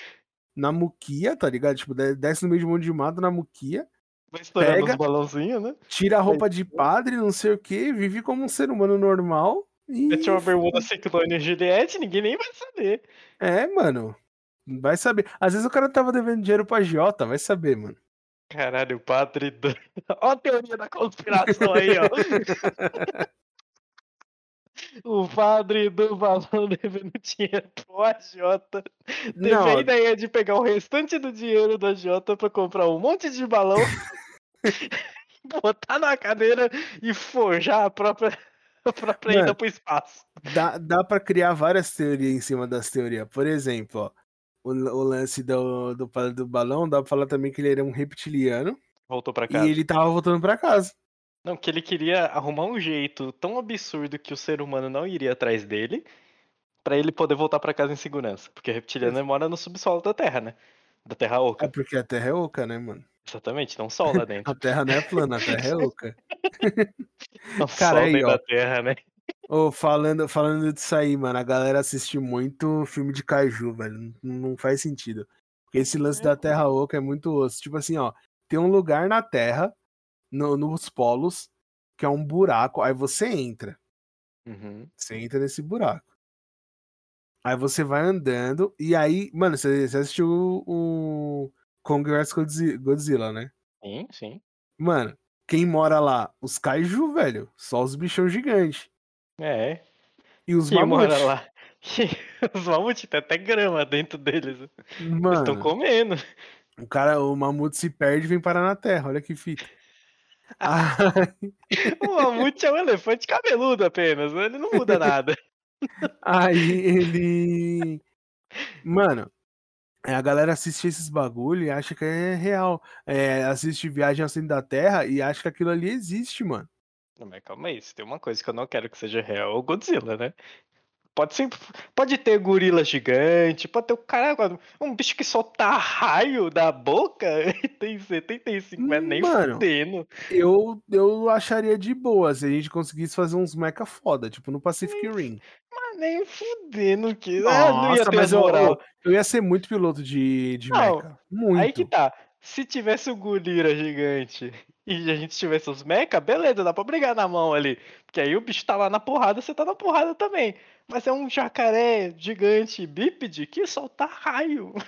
[SPEAKER 1] na Muquia, tá ligado? Tipo, de- desce no meio de um monte de mato na Muquia,
[SPEAKER 2] Vai estourando
[SPEAKER 1] Pega.
[SPEAKER 2] os balãozinhos, né?
[SPEAKER 1] tira a roupa de padre, não sei o quê, vive como um ser humano normal. E.
[SPEAKER 2] Mete uma bermuda ciclone Juliette, ninguém nem vai saber.
[SPEAKER 1] É, mano. Vai saber. Às vezes o cara tava devendo dinheiro pra Jota, vai saber, mano.
[SPEAKER 2] Caralho, o padre do... Ó a teoria da conspiração aí, ó. O padre do balão devendo dinheiro pro agiota. Teve a ideia de pegar o restante do dinheiro do agiota pra comprar um monte de balão, botar na cadeira e forjar a própria, a própria
[SPEAKER 1] Mano.
[SPEAKER 2] ida pro espaço.
[SPEAKER 1] dá, dá pra criar várias teorias em cima das teorias. Por exemplo, ó, o, o lance do, do, do balão, dá pra falar também que ele era um reptiliano
[SPEAKER 2] Voltou pra casa.
[SPEAKER 1] e ele tava voltando pra casa.
[SPEAKER 2] Não, que ele queria arrumar um jeito tão absurdo que o ser humano não iria atrás dele pra ele poder voltar pra casa em segurança. Porque o reptiliano mora no subsolo da Terra, né? Da Terra
[SPEAKER 1] É
[SPEAKER 2] Oca.
[SPEAKER 1] porque a Terra é oca, né, mano?
[SPEAKER 2] Exatamente, não sol lá
[SPEAKER 1] A
[SPEAKER 2] dentro.
[SPEAKER 1] Terra não é plana, a Terra é oca.
[SPEAKER 2] Não
[SPEAKER 1] Cara,
[SPEAKER 2] sol
[SPEAKER 1] aí, ó.
[SPEAKER 2] da Terra, né?
[SPEAKER 1] Ô, falando, falando disso aí, mano, a galera assiste muito filme de Kaiju, velho. Não, não faz sentido. Porque esse lance da Terra Oca é muito osso. Tipo assim, ó, tem um lugar na Terra, no- nos polos, que é um buraco, aí você entra.
[SPEAKER 2] Uhum.
[SPEAKER 1] Você entra nesse buraco. Aí você vai andando, e aí, mano, você, você assistiu o, o Kong vs Godzi- Godzilla, né?
[SPEAKER 2] Sim, sim.
[SPEAKER 1] Mano, quem mora lá? Os kaiju, velho. Só os bichão gigantes.
[SPEAKER 2] É.
[SPEAKER 1] E os
[SPEAKER 2] Quem mora
[SPEAKER 1] mamutes.
[SPEAKER 2] lá? Os mamutes tem até grama dentro deles. Eles estão
[SPEAKER 1] Mano,
[SPEAKER 2] comendo.
[SPEAKER 1] o cara, o mamute se perde e vem parar na terra. Olha que fita.
[SPEAKER 2] O mamute é um elefante cabeludo apenas, né? ele não muda nada.
[SPEAKER 1] aí ele. Mano, a galera assiste esses bagulho e acha que é real. É, assiste Viagem ao Centro da Terra e acha que aquilo ali existe, mano.
[SPEAKER 2] Não, mas calma aí, se tem uma coisa que eu não quero que seja real, é o Godzilla, né? Pode sempre. Pode ter gorila gigante, pode ter o. Um bicho que solta raio da boca e tem 75 metros, nem
[SPEAKER 1] Mano.
[SPEAKER 2] fudendo.
[SPEAKER 1] Eu, eu acharia de boa se a gente conseguisse fazer uns mecha foda, tipo no Pacific Rim.
[SPEAKER 2] Mas nem fudendo que. ah, não ia
[SPEAKER 1] Nossa,
[SPEAKER 2] ter
[SPEAKER 1] mas
[SPEAKER 2] as
[SPEAKER 1] eu,
[SPEAKER 2] moral.
[SPEAKER 1] eu ia ser muito piloto de, de
[SPEAKER 2] Não,
[SPEAKER 1] mecha. Muito.
[SPEAKER 2] Aí que tá. Se tivesse o gorila gigante e a gente tivesse os mecha, beleza, dá pra brigar na mão ali. Porque aí o bicho tá lá na porrada, você tá na porrada também. Mas é um jacaré gigante bípede que solta raio da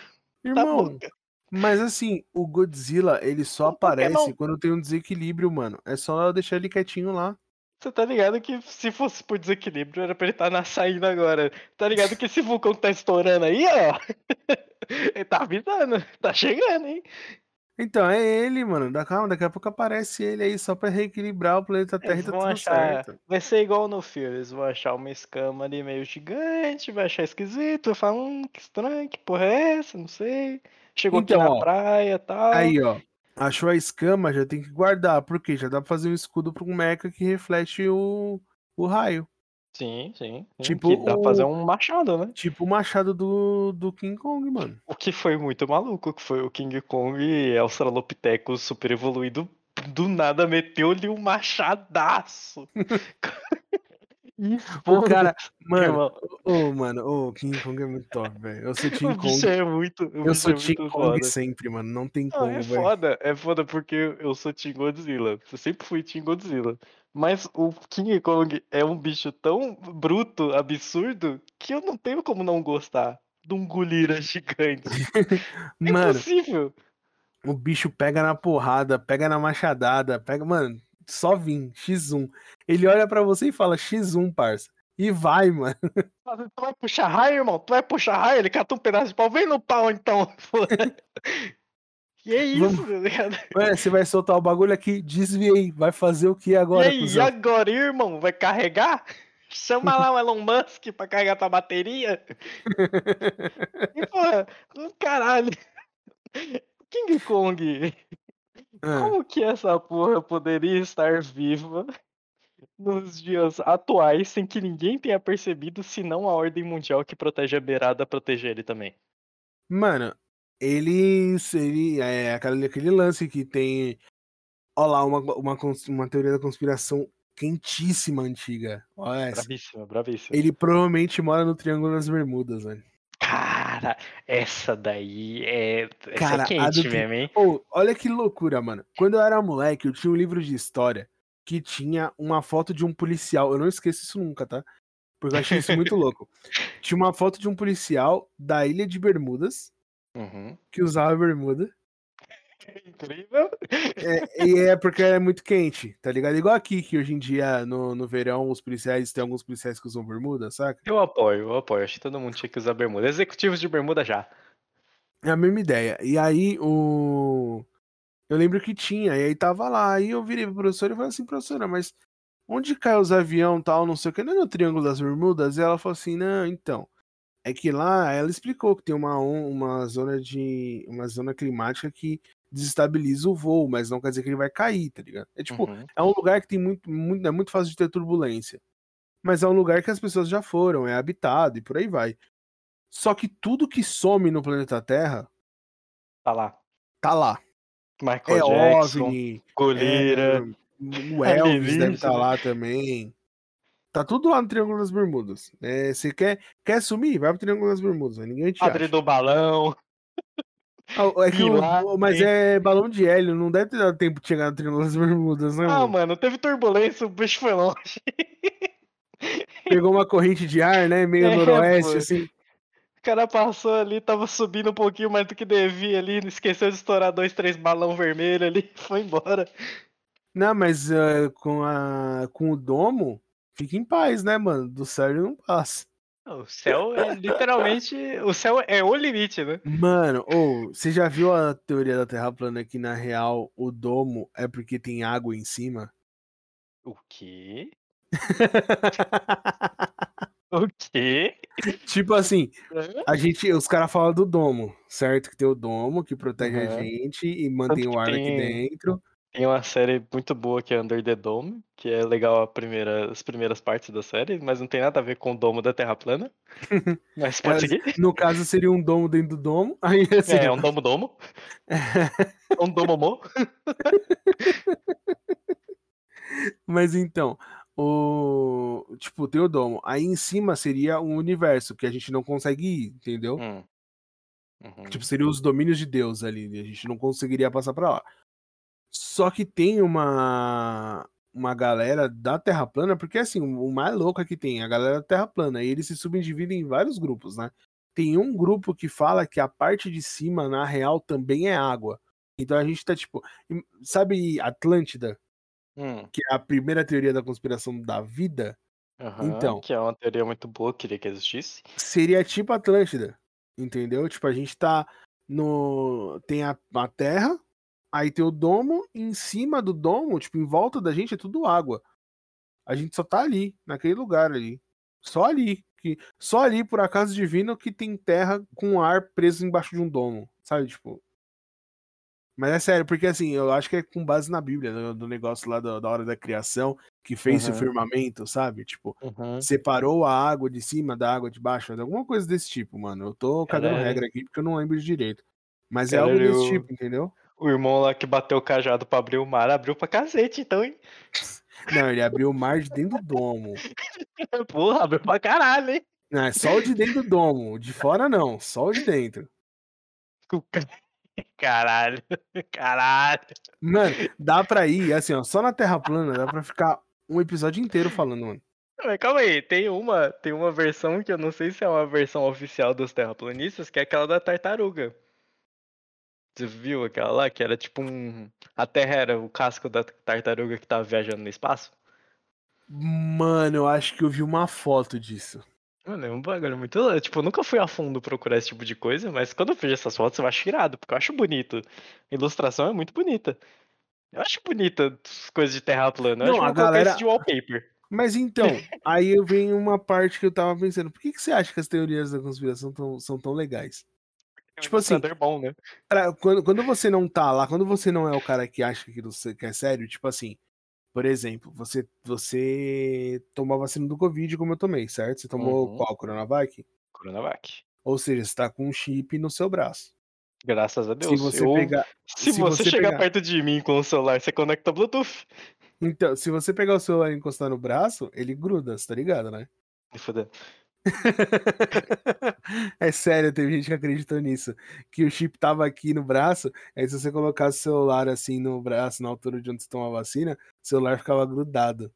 [SPEAKER 1] Irmão, mas assim, o Godzilla, ele só
[SPEAKER 2] Pokémon.
[SPEAKER 1] aparece quando tem um desequilíbrio, mano. É só deixar ele quietinho lá.
[SPEAKER 2] Você tá ligado que se fosse por desequilíbrio era pra ele estar na saída agora. Tá ligado que esse vulcão que tá estourando aí, ó. ele tá avisando, tá chegando, hein?
[SPEAKER 1] Então, é ele, mano. Da calma, daqui a pouco aparece ele aí só pra reequilibrar o planeta Terra e tá tudo
[SPEAKER 2] achar.
[SPEAKER 1] certo.
[SPEAKER 2] Vai ser igual no filme, eles vão achar uma escama ali meio gigante, vai achar esquisito, vai falar, hum, que estranho, que porra é essa? Não sei. Chegou
[SPEAKER 1] Então,
[SPEAKER 2] aqui na
[SPEAKER 1] ó,
[SPEAKER 2] praia e tal.
[SPEAKER 1] Aí, ó. Achou a escama, já tem que guardar. Porque já dá pra fazer um escudo pra um mecha que reflete o, o raio.
[SPEAKER 2] Sim, sim. sim,
[SPEAKER 1] Tipo
[SPEAKER 2] que dá pra fazer um machado, né?
[SPEAKER 1] Tipo o machado do, do King Kong, mano.
[SPEAKER 2] O que foi muito maluco, que foi o King Kong Australopithecus super evoluído, do nada meteu-lhe um machadaço. E
[SPEAKER 1] O cara, mano, ô, mano, ô, King Kong é muito top, velho. Eu sou
[SPEAKER 2] bicho
[SPEAKER 1] Kong.
[SPEAKER 2] é muito,
[SPEAKER 1] Eu sou
[SPEAKER 2] é muito
[SPEAKER 1] Kong
[SPEAKER 2] foda.
[SPEAKER 1] sempre, mano. Não tem
[SPEAKER 2] é
[SPEAKER 1] como, velho.
[SPEAKER 2] foda, é foda porque eu sou Team Godzilla. Eu sempre fui Team Godzilla. Mas o King Kong é um bicho tão bruto, absurdo, que eu não tenho como não gostar de um gorila gigante. É
[SPEAKER 1] Mano,
[SPEAKER 2] impossível.
[SPEAKER 1] o bicho pega na porrada, pega na machadada, pega, mano, só vim, X1. Ele olha pra você e fala X1, parça. E vai, mano.
[SPEAKER 2] Tu vai puxar raio, irmão? Tu vai puxar raio? Ele cata um pedaço de pau. Vem no pau, então. E é isso,
[SPEAKER 1] Vamos-
[SPEAKER 2] tá ligado?
[SPEAKER 1] Ué, você vai soltar o bagulho aqui, desviei. Vai fazer o que agora,
[SPEAKER 2] e aí, e agora, irmão? Vai carregar? Chama lá o Elon Musk pra carregar tua bateria. E, porra, um caralho. King Kong,
[SPEAKER 1] Ah,
[SPEAKER 2] como que essa porra poderia estar viva nos dias atuais sem que ninguém tenha percebido, senão a ordem mundial que protege a beirada proteger ele também?
[SPEAKER 1] Mano, ele, ele é aquele, aquele lance que tem. Ó lá, uma, uma, uma teoria da conspiração quentíssima antiga. Olha essa.
[SPEAKER 2] Bravíssimo, bravíssimo.
[SPEAKER 1] Ele provavelmente mora no Triângulo das Bermudas, velho.
[SPEAKER 2] Cara, essa daí é. Essa
[SPEAKER 1] Cara,
[SPEAKER 2] é
[SPEAKER 1] a do
[SPEAKER 2] quente
[SPEAKER 1] que-
[SPEAKER 2] mesmo, hein?
[SPEAKER 1] Ô, olha que loucura, mano. Quando eu era moleque, eu tinha um livro de história que tinha uma foto de um policial. Eu não esqueço isso nunca, tá? Porque eu achei isso muito louco. Tinha uma foto de um policial da ilha de Bermudas,
[SPEAKER 2] Uhum.
[SPEAKER 1] que usava bermuda.
[SPEAKER 2] Incrível.
[SPEAKER 1] É, e é porque é muito quente, tá ligado? Igual aqui, que hoje em dia, no, no verão, os policiais, tem alguns policiais que usam bermuda, saca?
[SPEAKER 2] Eu apoio, eu apoio. Acho que todo mundo tinha que usar bermuda. Executivos de bermuda já.
[SPEAKER 1] É a mesma ideia. E aí, o. Eu lembro que tinha, e aí tava lá. Aí eu virei pro professor e falei assim, professora, mas onde cai os aviões tal, não sei o que, não é no Triângulo das Bermudas? E ela falou assim, não, então. É que lá ela explicou que tem uma, uma zona de. uma zona climática que desestabiliza o voo, mas não quer dizer que ele vai cair, tá ligado? É tipo,
[SPEAKER 2] Uhum.
[SPEAKER 1] é um lugar que tem muito, muito. É muito fácil de ter turbulência. Mas é um lugar que as pessoas já foram, é habitado e por aí vai. Só que tudo que some no planeta Terra
[SPEAKER 2] Tá lá.
[SPEAKER 1] tá lá.
[SPEAKER 2] Michael
[SPEAKER 1] É
[SPEAKER 2] Jackson,
[SPEAKER 1] OVNI, é, o Elvis deve estar
[SPEAKER 2] alienígena.
[SPEAKER 1] lá também. Tá tudo lá no Triângulo das Bermudas. É, Você quer, quer sumir? Vai pro Triângulo das Bermudas. aí Ninguém te
[SPEAKER 2] Padre
[SPEAKER 1] acha.
[SPEAKER 2] do balão.
[SPEAKER 1] Ah, é que o- mas é balão de hélio, não deve ter dado tempo de chegar no Triângulo das Bermudas, né,
[SPEAKER 2] Ah,
[SPEAKER 1] mano?
[SPEAKER 2] mano, teve turbulência, o bicho foi longe.
[SPEAKER 1] Pegou uma corrente de ar, né? Meio
[SPEAKER 2] É,
[SPEAKER 1] noroeste,
[SPEAKER 2] pô.
[SPEAKER 1] assim.
[SPEAKER 2] O cara passou ali, tava subindo um pouquinho mais do que devia ali, esqueceu de estourar dois, três balão vermelho ali, foi embora.
[SPEAKER 1] Não, mas ah, com, a, com o domo, fica em paz, né, mano? Do céu não passa.
[SPEAKER 2] O céu é literalmente. O céu é o limite, né?
[SPEAKER 1] Mano, ou você já viu a teoria da Terra plana que na real o domo é porque tem água em cima?
[SPEAKER 2] O quê? O quê?
[SPEAKER 1] tipo assim, a gente, os caras falam do domo, certo? Que tem o domo que protege a
[SPEAKER 2] Aham.
[SPEAKER 1] gente e mantém
[SPEAKER 2] que
[SPEAKER 1] o ar aqui
[SPEAKER 2] tem-
[SPEAKER 1] dentro.
[SPEAKER 2] Tem uma série muito boa que é Under the Dome, que é legal a primeira, as primeiras partes da série, mas não tem nada a ver com o domo da Terra plana. Mas pode
[SPEAKER 1] Elas-
[SPEAKER 2] seguir.
[SPEAKER 1] No caso seria um domo dentro do domo. Aí assim,
[SPEAKER 2] É, é um domo domo. um domomô.
[SPEAKER 1] Mas então, o tipo, tem o domo. Aí em cima seria um universo que a gente não consegue ir, entendeu?
[SPEAKER 2] Hum. Uhum.
[SPEAKER 1] Tipo, seriam os domínios de Deus ali, e a gente não conseguiria passar pra lá. Só que tem uma uma galera da Terra plana, porque assim, o mais louco é que tem a galera da Terra plana, e eles se subdividem em vários grupos, né? Tem um grupo que fala que a parte de cima, na real, também é água. Então a gente tá tipo, sabe Atlântida,
[SPEAKER 2] Hum.
[SPEAKER 1] que é a primeira teoria da conspiração da vida?
[SPEAKER 2] Aham,
[SPEAKER 1] Então.
[SPEAKER 2] Que é uma teoria muito boa, queria que existisse.
[SPEAKER 1] seria tipo Atlântida, entendeu? Tipo, a gente tá no. Tem a, a Terra, aí tem o domo, e em cima do domo, tipo, em volta da gente é tudo água. A gente só tá ali, naquele lugar ali. Só ali. Que, só ali, por acaso divino, que tem terra com ar preso embaixo de um domo. Sabe, tipo. Mas é sério, porque assim, eu acho que é com base na Bíblia, do, do negócio lá da, da hora da criação, que fez o
[SPEAKER 2] Uhum.
[SPEAKER 1] firmamento, sabe? Tipo,
[SPEAKER 2] Uhum.
[SPEAKER 1] separou a água de cima da água de baixo, alguma coisa desse tipo, mano. Eu tô cagando regra aqui porque eu não lembro direito. Mas é
[SPEAKER 2] Caralho,
[SPEAKER 1] algo desse tipo, entendeu?
[SPEAKER 2] O irmão lá que bateu o cajado pra abrir o mar, abriu pra cacete, então, hein?
[SPEAKER 1] Não, ele abriu o mar de dentro do domo.
[SPEAKER 2] Porra, abriu pra caralho, hein?
[SPEAKER 1] Não, é só o de dentro do domo. De fora não, só o de dentro.
[SPEAKER 2] Caralho, caralho.
[SPEAKER 1] Mano, dá pra ir, assim, ó, só na Terra plana dá pra ficar um episódio inteiro falando, mano.
[SPEAKER 2] Mas calma aí, tem uma, tem uma versão que eu não sei se é uma versão oficial dos terraplanistas, que é aquela da tartaruga. Você viu aquela lá? Que era tipo um. A Terra era o casco da tartaruga que tava viajando no espaço?
[SPEAKER 1] Mano, eu acho que eu vi uma foto disso.
[SPEAKER 2] Mano, é um bagulho muito. Tipo, eu nunca fui a fundo procurar esse tipo de coisa, mas quando eu vejo essas fotos eu acho irado, porque eu acho bonito. A ilustração é muito bonita. Eu acho bonita as coisas de terra plana. Eu
[SPEAKER 1] Não,
[SPEAKER 2] acho
[SPEAKER 1] a galera-
[SPEAKER 2] isso de wallpaper.
[SPEAKER 1] Mas então, aí eu venho uma parte que eu tava pensando, por que, que você acha que as teorias da conspiração tão, são tão legais? Tipo assim,
[SPEAKER 2] bom, né?
[SPEAKER 1] Pra- quando, quando você não tá lá, quando você não é o cara que acha que se- que é sério, tipo assim, por exemplo, você, você tomou a vacina do Covid como eu tomei, certo? Você tomou
[SPEAKER 2] Uhum.
[SPEAKER 1] qual? Coronavac?
[SPEAKER 2] Coronavac.
[SPEAKER 1] Ou seja, você tá com um chip no seu braço.
[SPEAKER 2] Graças a
[SPEAKER 1] Se
[SPEAKER 2] Deus.
[SPEAKER 1] você
[SPEAKER 2] eu-
[SPEAKER 1] pegar.
[SPEAKER 2] Se,
[SPEAKER 1] se
[SPEAKER 2] você,
[SPEAKER 1] você
[SPEAKER 2] chegar
[SPEAKER 1] pegar-
[SPEAKER 2] perto de mim com o celular, você conecta Bluetooth.
[SPEAKER 1] Então, se você pegar o celular e encostar no braço, ele gruda, você tá ligado, né?
[SPEAKER 2] Me fudendo.
[SPEAKER 1] é sério, tem gente que acreditou nisso. Que o chip tava aqui no braço, aí se você colocasse o celular assim no braço, na altura de onde você toma a vacina, o celular ficava grudado.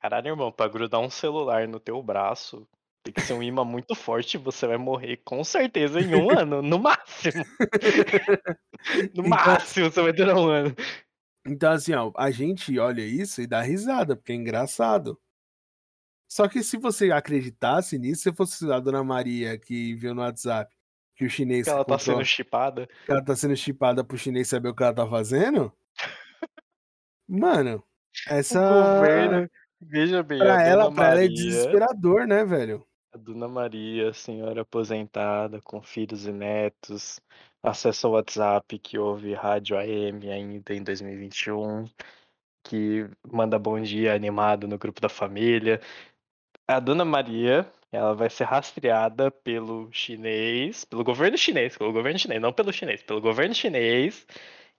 [SPEAKER 2] Caralho, irmão, pra grudar um celular no teu braço, tem que ser um imã muito forte você vai morrer com certeza em um ano, no máximo. No
[SPEAKER 1] Então-
[SPEAKER 2] máximo você vai durar um ano.
[SPEAKER 1] Então, assim, ó, a gente olha isso e dá risada, porque é engraçado. Só que se você acreditasse nisso, se fosse a Dona Maria que viu no WhatsApp que o chinês
[SPEAKER 2] Que ela tá
[SPEAKER 1] comprou-
[SPEAKER 2] sendo chipada.
[SPEAKER 1] que ela tá sendo chipada pro chinês saber o que ela tá fazendo, mano, essa.
[SPEAKER 2] O governo, veja bem,
[SPEAKER 1] Pra
[SPEAKER 2] a
[SPEAKER 1] ela,
[SPEAKER 2] Dona
[SPEAKER 1] pra ela é
[SPEAKER 2] Maria,
[SPEAKER 1] desesperador, né, velho?
[SPEAKER 2] a Dona Maria, senhora aposentada, com filhos e netos, acessa o WhatsApp, que ouve rádio AM ainda em 2021, que manda bom dia animado no grupo da família. A Dona Maria, ela vai ser rastreada pelo chinês, pelo governo chinês, pelo governo chinês, não pelo chinês, pelo governo chinês,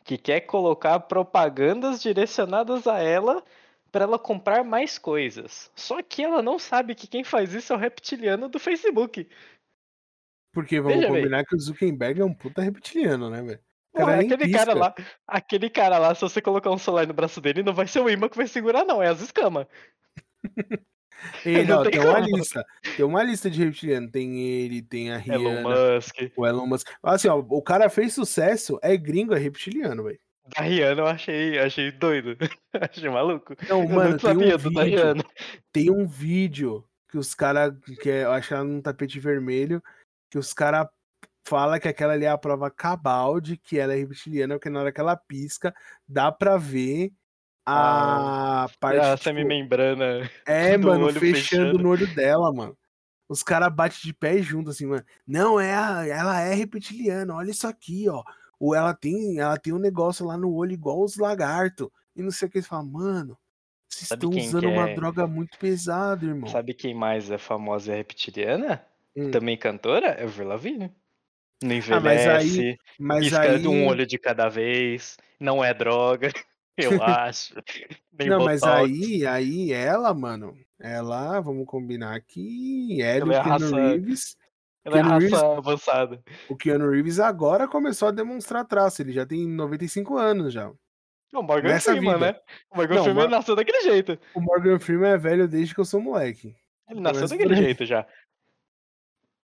[SPEAKER 2] que quer colocar propagandas direcionadas a ela para ela comprar mais coisas. Só que ela não sabe que quem faz isso é o reptiliano do Facebook.
[SPEAKER 1] Porque vamos
[SPEAKER 2] Veja bem.
[SPEAKER 1] combinar que o Zuckerberg é um puta reptiliano, né, velho? Cara nem
[SPEAKER 2] aquele cara lá, aquele cara lá, se você colocar um celular no braço dele, não vai ser o imã que vai segurar, não, é as escamas.
[SPEAKER 1] Ele,
[SPEAKER 2] não
[SPEAKER 1] ó,
[SPEAKER 2] tem
[SPEAKER 1] tem uma lista. Tem uma lista de reptiliano. Tem ele, tem a
[SPEAKER 2] Elon
[SPEAKER 1] Rihanna,
[SPEAKER 2] Musk.
[SPEAKER 1] o Elon Musk. Assim, ó, o cara fez sucesso, é gringo, é reptiliano, velho.
[SPEAKER 2] Da Rihanna eu achei, achei doido. achei maluco.
[SPEAKER 1] Não,
[SPEAKER 2] eu
[SPEAKER 1] mano,
[SPEAKER 2] não
[SPEAKER 1] tem um
[SPEAKER 2] do
[SPEAKER 1] vídeo. Tem um vídeo que os caras, que é, eu acho que ela num tapete vermelho, que os caras falam que aquela ali é a prova cabal de que ela é reptiliana, porque na hora que ela pisca, dá pra ver a parte.
[SPEAKER 2] A
[SPEAKER 1] tipo,
[SPEAKER 2] semimembrana.
[SPEAKER 1] é, mano, fechando,
[SPEAKER 2] fechando.
[SPEAKER 1] no olho dela, mano. Os caras batem de pé junto, assim, mano. Não, é a- ela é reptiliana, olha isso aqui, ó. Ou ela tem, ela tem um negócio lá no olho igual os lagartos. E não sei o que. Eles falam, mano, vocês
[SPEAKER 2] Sabe
[SPEAKER 1] estão usando uma
[SPEAKER 2] é?
[SPEAKER 1] droga muito pesada, irmão.
[SPEAKER 2] Sabe quem mais é famosa e reptiliana?
[SPEAKER 1] Hum.
[SPEAKER 2] Também cantora? É o Avril Lavigne. Não
[SPEAKER 1] Ah, mas aí-
[SPEAKER 2] envelhece,
[SPEAKER 1] Mas aí.
[SPEAKER 2] um olho de cada vez, não é droga, eu acho. Nem
[SPEAKER 1] não, mas aí, aí ela, mano, ela, vamos combinar Ela e
[SPEAKER 2] é
[SPEAKER 1] o Keanu
[SPEAKER 2] raça-
[SPEAKER 1] Reeves.
[SPEAKER 2] Ela é
[SPEAKER 1] Keanu Reeves-
[SPEAKER 2] raça avançada.
[SPEAKER 1] O Keanu Reeves agora começou a demonstrar traço. Ele já tem 95 anos já.
[SPEAKER 2] O Morgan
[SPEAKER 1] Nessa
[SPEAKER 2] Freeman,
[SPEAKER 1] vida.
[SPEAKER 2] né? O Morgan
[SPEAKER 1] Não,
[SPEAKER 2] Freeman nasceu daquele jeito.
[SPEAKER 1] O Morgan Freeman é velho desde que eu sou moleque.
[SPEAKER 2] Ele nasceu
[SPEAKER 1] Começa
[SPEAKER 2] daquele jeito já.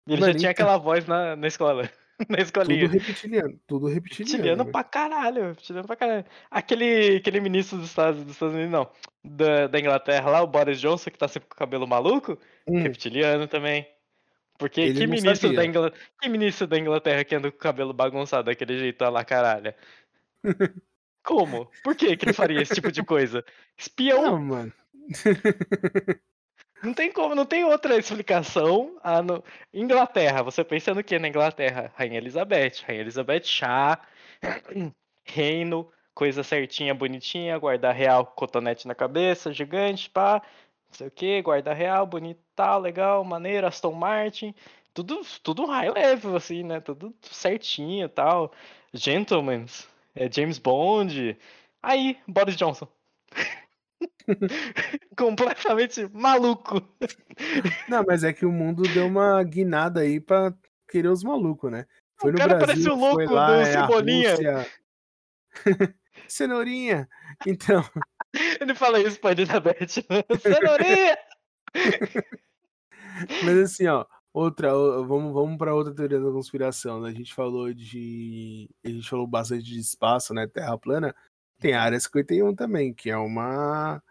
[SPEAKER 2] Ele
[SPEAKER 1] Mano,
[SPEAKER 2] já tinha
[SPEAKER 1] então-
[SPEAKER 2] aquela voz na, na escola. na
[SPEAKER 1] Tudo
[SPEAKER 2] escolinha.
[SPEAKER 1] reptiliano. Tudo reptiliano.
[SPEAKER 2] Reptiliano
[SPEAKER 1] velho.
[SPEAKER 2] pra caralho, reptiliano pra caralho. Aquele, aquele ministro dos Estados, dos Estados Unidos, não, da, da Inglaterra lá, o Boris Johnson, que tá sempre com o cabelo maluco,
[SPEAKER 1] Hum,
[SPEAKER 2] reptiliano também. Porque
[SPEAKER 1] Ele
[SPEAKER 2] que ministro, da
[SPEAKER 1] sabia.
[SPEAKER 2] Ingla... que ministro da Inglaterra que anda com o cabelo bagunçado daquele jeito lá, caralho? Como? Por que, que ele faria esse tipo de coisa? Espião?
[SPEAKER 1] Não, mano.
[SPEAKER 2] Não tem como, não tem outra explicação. A no... Inglaterra, você pensa no que na Inglaterra? Rainha Elizabeth, Rainha Elizabeth, chá, reino, coisa certinha, bonitinha, guarda real, cotonete na cabeça, gigante, pá, não sei o que, guarda real, bonito, tal, legal, maneiro, Aston Martin, tudo, tudo high level, assim, né? Tudo certinho, tal. Gentlemen, é James Bond. Aí, Boris Johnson. Completamente maluco.
[SPEAKER 1] Não, mas é que o mundo deu uma guinada aí pra querer os malucos, né? Foi
[SPEAKER 2] O
[SPEAKER 1] no
[SPEAKER 2] cara
[SPEAKER 1] Brasil,
[SPEAKER 2] parece o
[SPEAKER 1] foi
[SPEAKER 2] louco
[SPEAKER 1] lá,
[SPEAKER 2] do
[SPEAKER 1] é
[SPEAKER 2] Cebolinha.
[SPEAKER 1] Cenourinha. Então,
[SPEAKER 2] Ele fala isso pra Elizabeth. Cenourinha!
[SPEAKER 1] mas assim, ó, outra, vamos, vamos para outra teoria da conspiração. né? A gente falou de, a gente falou bastante de espaço, né, Terra plana. Tem a área 51 também, que é uma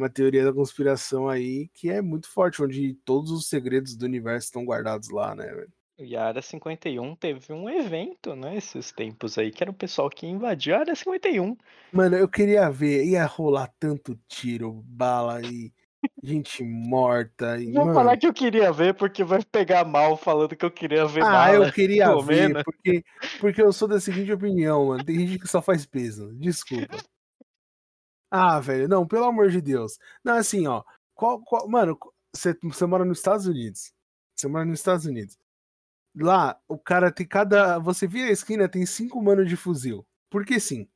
[SPEAKER 1] uma teoria da conspiração aí que é muito forte, onde todos os segredos do universo estão guardados lá, né, velho?
[SPEAKER 2] E a Área 51 teve um evento, né, esses tempos aí, que era o pessoal que invadiu a Área 51.
[SPEAKER 1] Mano, eu queria ver, ia rolar tanto tiro, bala e gente morta e,
[SPEAKER 2] Vou
[SPEAKER 1] mano,
[SPEAKER 2] falar que eu queria ver, porque vai pegar mal falando que eu queria ver
[SPEAKER 1] Ah,
[SPEAKER 2] bala
[SPEAKER 1] eu queria ver, porque, porque eu sou da seguinte opinião, mano. Tem gente que só faz peso. Desculpa. Ah, velho, não, pelo amor de Deus. Não, assim, ó. Qual, qual, mano, você, você mora nos Estados Unidos. Você mora nos Estados Unidos. Lá, o cara tem cada. Você vira a esquina, tem cinco manos de fuzil. Porque sim.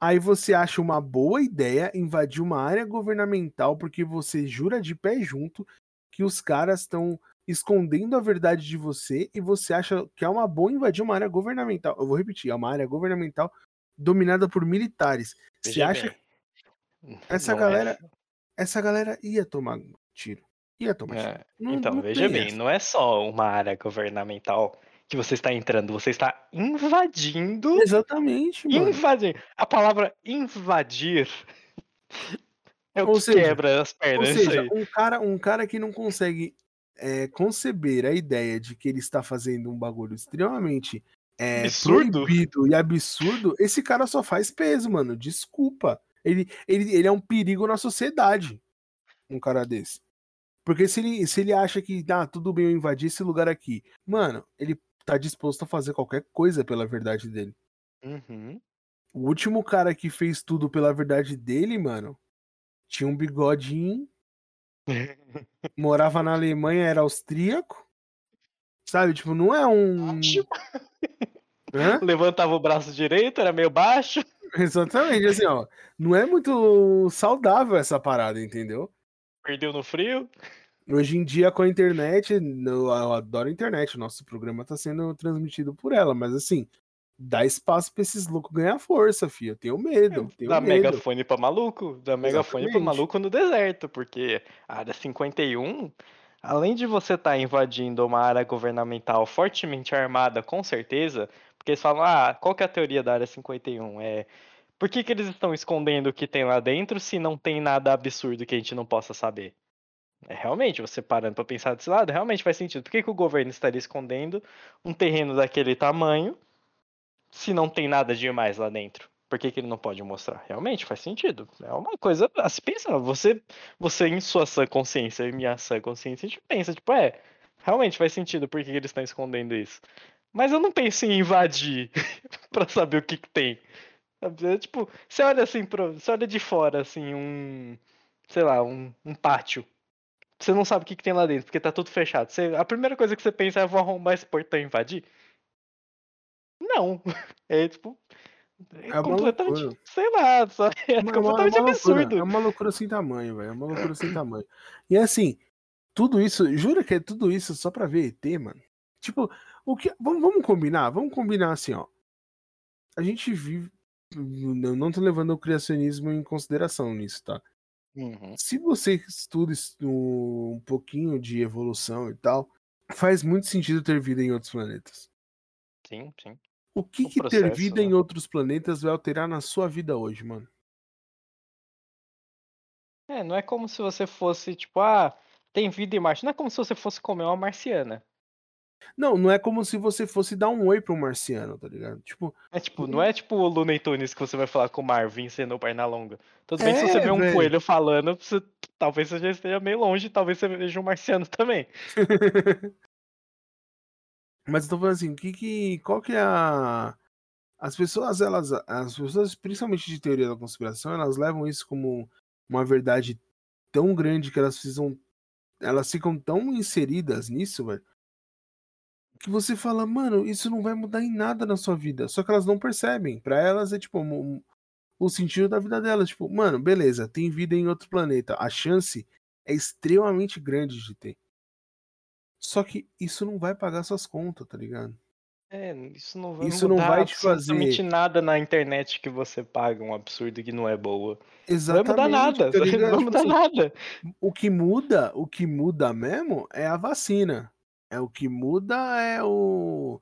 [SPEAKER 1] Aí você acha uma boa ideia invadir uma área governamental porque você jura de pé junto que os caras estão escondendo a verdade de você e você acha que é uma boa invadir uma área governamental. Eu vou repetir, é uma área governamental dominada por militares. Você acha
[SPEAKER 2] bem,
[SPEAKER 1] essa
[SPEAKER 2] não é-
[SPEAKER 1] galera, essa galera ia tomar tiro. Ia tomar tiro.
[SPEAKER 2] é,
[SPEAKER 1] Não-
[SPEAKER 2] então,
[SPEAKER 1] não
[SPEAKER 2] veja bem,
[SPEAKER 1] essa.
[SPEAKER 2] não é só uma área governamental que você está entrando, você está invadindo.
[SPEAKER 1] Exatamente, mano.
[SPEAKER 2] Invadir. A palavra invadir é o
[SPEAKER 1] Ou
[SPEAKER 2] que
[SPEAKER 1] seja-
[SPEAKER 2] quebra as
[SPEAKER 1] Ou
[SPEAKER 2] pernas. isso
[SPEAKER 1] seja, um cara, um cara que não consegue é, conceber a ideia de que ele está fazendo um bagulho extremamente é,
[SPEAKER 2] Absurdo.
[SPEAKER 1] proibido e absurdo, esse cara só faz peso, mano. Desculpa. Ele, ele, ele é um perigo na sociedade. Um cara desse. Porque se ele, se ele acha que, ah, tudo bem eu invadir esse lugar aqui, mano, ele tá disposto a fazer qualquer coisa pela verdade dele.
[SPEAKER 2] Uhum.
[SPEAKER 1] O último cara que fez tudo pela verdade dele, mano, tinha um bigodinho, morava na Alemanha, era austríaco. Sabe, tipo, não é um.
[SPEAKER 2] Levantava o braço direito, era meio baixo.
[SPEAKER 1] Exatamente, assim, ó. Não é muito saudável essa parada, entendeu?
[SPEAKER 2] Perdeu no frio.
[SPEAKER 1] Hoje em dia, com a internet, eu, eu adoro a internet, o nosso programa tá sendo transmitido por ela, mas assim, dá espaço pra esses loucos ganhar força, filho. Eu tenho medo, tenho
[SPEAKER 2] Dá
[SPEAKER 1] medo.
[SPEAKER 2] megafone pra maluco. Dá megafone pra
[SPEAKER 1] Exatamente.
[SPEAKER 2] maluco no deserto. Porque a área 51, além de você estar invadindo uma área governamental fortemente armada, com certeza. Porque eles falam, ah, qual que é a teoria da área 51? É. Por que, que eles estão escondendo o que tem lá dentro se não tem nada absurdo que a gente não possa saber? É, realmente, você parando pra pensar desse lado, realmente faz sentido. Por que, que o governo estaria escondendo um terreno daquele tamanho se não tem nada demais lá dentro? Por que, que ele não pode mostrar? Realmente faz sentido. É uma coisa a se pensar. Você, você em sua sã consciência e minha sã consciência, a gente pensa, tipo, é, realmente faz sentido por que, que eles estão escondendo isso. Mas eu não penso em invadir pra saber o que, que tem. É, tipo, você olha assim, pro, você olha de fora, assim, um, sei lá, um, um pátio. Você não sabe o que, que tem lá dentro, porque tá tudo fechado. Você, a primeira coisa que você pensa é, vou arrombar esse portão e invadir? Não. É tipo. É,
[SPEAKER 1] É
[SPEAKER 2] completamente.
[SPEAKER 1] loucura.
[SPEAKER 2] Sei lá, só, é
[SPEAKER 1] Uma-
[SPEAKER 2] completamente
[SPEAKER 1] uma loucura,
[SPEAKER 2] absurdo.
[SPEAKER 1] É uma loucura sem tamanho, velho. É uma loucura sem tamanho. E assim, tudo isso, jura que é tudo isso só pra ver ET, mano? Tipo, o que. Vamos, vamos combinar? Vamos combinar assim, ó. A gente vive. Eu não tô levando o criacionismo em consideração nisso, tá?
[SPEAKER 2] Uhum.
[SPEAKER 1] Se você estuda es- um pouquinho de evolução e tal, faz muito sentido ter vida em outros planetas.
[SPEAKER 2] Sim, sim.
[SPEAKER 1] O que,
[SPEAKER 2] O
[SPEAKER 1] que ter
[SPEAKER 2] processo,
[SPEAKER 1] vida
[SPEAKER 2] né?
[SPEAKER 1] em outros planetas vai alterar na sua vida hoje, mano?
[SPEAKER 2] É, não é como se você fosse, tipo, ah, tem vida em Marte. Não é como se você fosse comer uma marciana.
[SPEAKER 1] Não, não é como se você fosse dar um oi pro marciano, tá ligado? Tipo,
[SPEAKER 2] É tipo, não é tipo o Looney Tunes que você vai falar com o Marvin sendo perna longa. Tudo bem que se você
[SPEAKER 1] É,
[SPEAKER 2] vê um
[SPEAKER 1] velho.
[SPEAKER 2] coelho falando, você, talvez você já esteja meio longe, talvez você veja um marciano também.
[SPEAKER 1] Mas eu tô falando assim, que que. Qual que é a. As pessoas, elas. As pessoas, principalmente de teoria da conspiração, elas levam isso como uma verdade tão grande que elas precisam. Elas ficam tão inseridas nisso, velho. Que você fala, mano, isso não vai mudar em nada na sua vida. Só que elas não percebem. Pra elas é tipo. o sentido da vida delas. Tipo, mano, beleza, tem vida em outro planeta. A chance é extremamente grande de ter. Só que isso não vai pagar suas contas, tá ligado?
[SPEAKER 2] É, isso não vai
[SPEAKER 1] Isso não vai te fazer.
[SPEAKER 2] nada na internet que você paga um absurdo que não é boa. Não vai mudar
[SPEAKER 1] Exatamente,
[SPEAKER 2] nada,
[SPEAKER 1] tá
[SPEAKER 2] não vai
[SPEAKER 1] Tipo
[SPEAKER 2] mudar
[SPEAKER 1] assim,
[SPEAKER 2] nada.
[SPEAKER 1] o que muda, o que muda mesmo é a vacina. É o que muda é o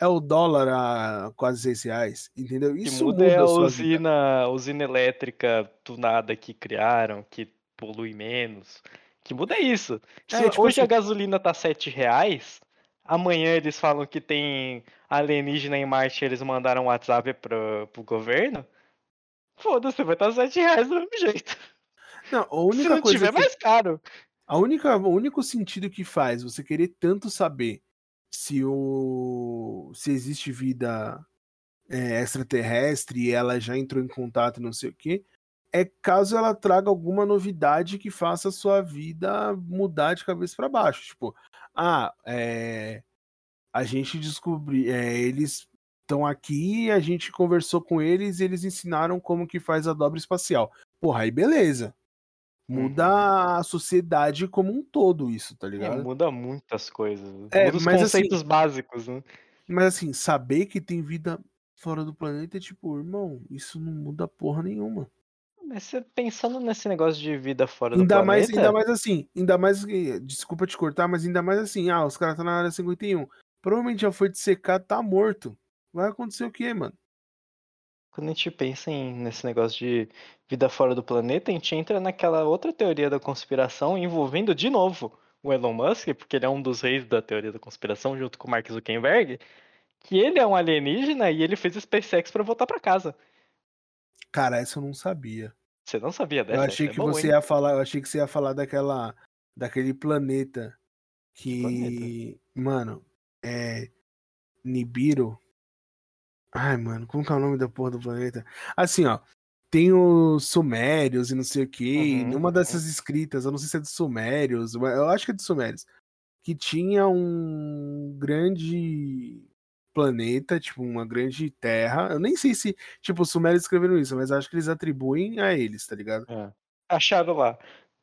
[SPEAKER 1] é o dólar a quase 6 reais, entendeu? Isso
[SPEAKER 2] muda é
[SPEAKER 1] muda
[SPEAKER 2] a
[SPEAKER 1] a vida.
[SPEAKER 2] usina, usina elétrica tunada que criaram, que polui menos. Que muda é isso. Se
[SPEAKER 1] É, tipo
[SPEAKER 2] hoje a
[SPEAKER 1] assim,
[SPEAKER 2] gasolina tá 7 reais, amanhã eles falam que tem alienígena em Marte e eles mandaram um WhatsApp pro, pro governo, foda-se, vai estar 7 reais do mesmo jeito.
[SPEAKER 1] não, a
[SPEAKER 2] Se
[SPEAKER 1] única
[SPEAKER 2] não
[SPEAKER 1] coisa
[SPEAKER 2] tiver,
[SPEAKER 1] que
[SPEAKER 2] mais caro.
[SPEAKER 1] a única o único sentido que faz você querer tanto saber se o se existe vida é, extraterrestre e ela já entrou em contato e não sei o quê, é caso ela traga alguma novidade que faça a sua vida mudar de cabeça para baixo. Tipo, ah, é, a gente descobriu, é, eles estão aqui, a gente conversou com eles e eles ensinaram como que faz a dobra espacial. Porra, aí beleza. Muda
[SPEAKER 2] Uhum.
[SPEAKER 1] a sociedade como um todo isso, tá
[SPEAKER 2] É,
[SPEAKER 1] ligado?
[SPEAKER 2] muda muitas coisas.
[SPEAKER 1] É,
[SPEAKER 2] Muda os
[SPEAKER 1] assim,
[SPEAKER 2] conceitos básicos, né?
[SPEAKER 1] mas assim, saber que tem vida fora do planeta é tipo, irmão, isso não muda porra nenhuma.
[SPEAKER 2] Mas você pensando nesse negócio de vida fora do
[SPEAKER 1] Ainda mais, ainda
[SPEAKER 2] planeta,
[SPEAKER 1] mais assim, ainda mais desculpa te cortar, mas ainda mais assim, ah, os caras estão na área 51. Provavelmente já foi dissecado, tá morto. Vai acontecer o quê, mano?
[SPEAKER 2] quando a gente pensa em, nesse negócio de vida fora do planeta, a gente entra naquela outra teoria da conspiração envolvendo de novo o Elon Musk, porque ele é um dos reis da teoria da conspiração, junto com o Mark Zuckerberg, que ele é um alienígena e ele fez SpaceX para voltar para casa.
[SPEAKER 1] Cara, essa eu não sabia.
[SPEAKER 2] Você não sabia
[SPEAKER 1] Eu
[SPEAKER 2] dessa?
[SPEAKER 1] achei
[SPEAKER 2] Essa é
[SPEAKER 1] que
[SPEAKER 2] boa,
[SPEAKER 1] você
[SPEAKER 2] hein?
[SPEAKER 1] ia falar, eu achei que você ia falar daquela, daquele planeta
[SPEAKER 2] Que planeta?
[SPEAKER 1] mano, é Nibiru. Ai, mano, como que é o nome da porra do planeta? Assim, ó, tem os Sumérios e não sei o que,
[SPEAKER 2] Uhum,
[SPEAKER 1] numa
[SPEAKER 2] uhum.
[SPEAKER 1] dessas escritas, eu não sei se é dos Sumérios, mas eu acho que é dos Sumérios, que tinha um grande planeta, tipo, uma grande terra. Eu nem sei se, tipo, os Sumérios escreveram isso, mas acho que eles atribuem a eles, tá ligado?
[SPEAKER 2] É. Acharam lá.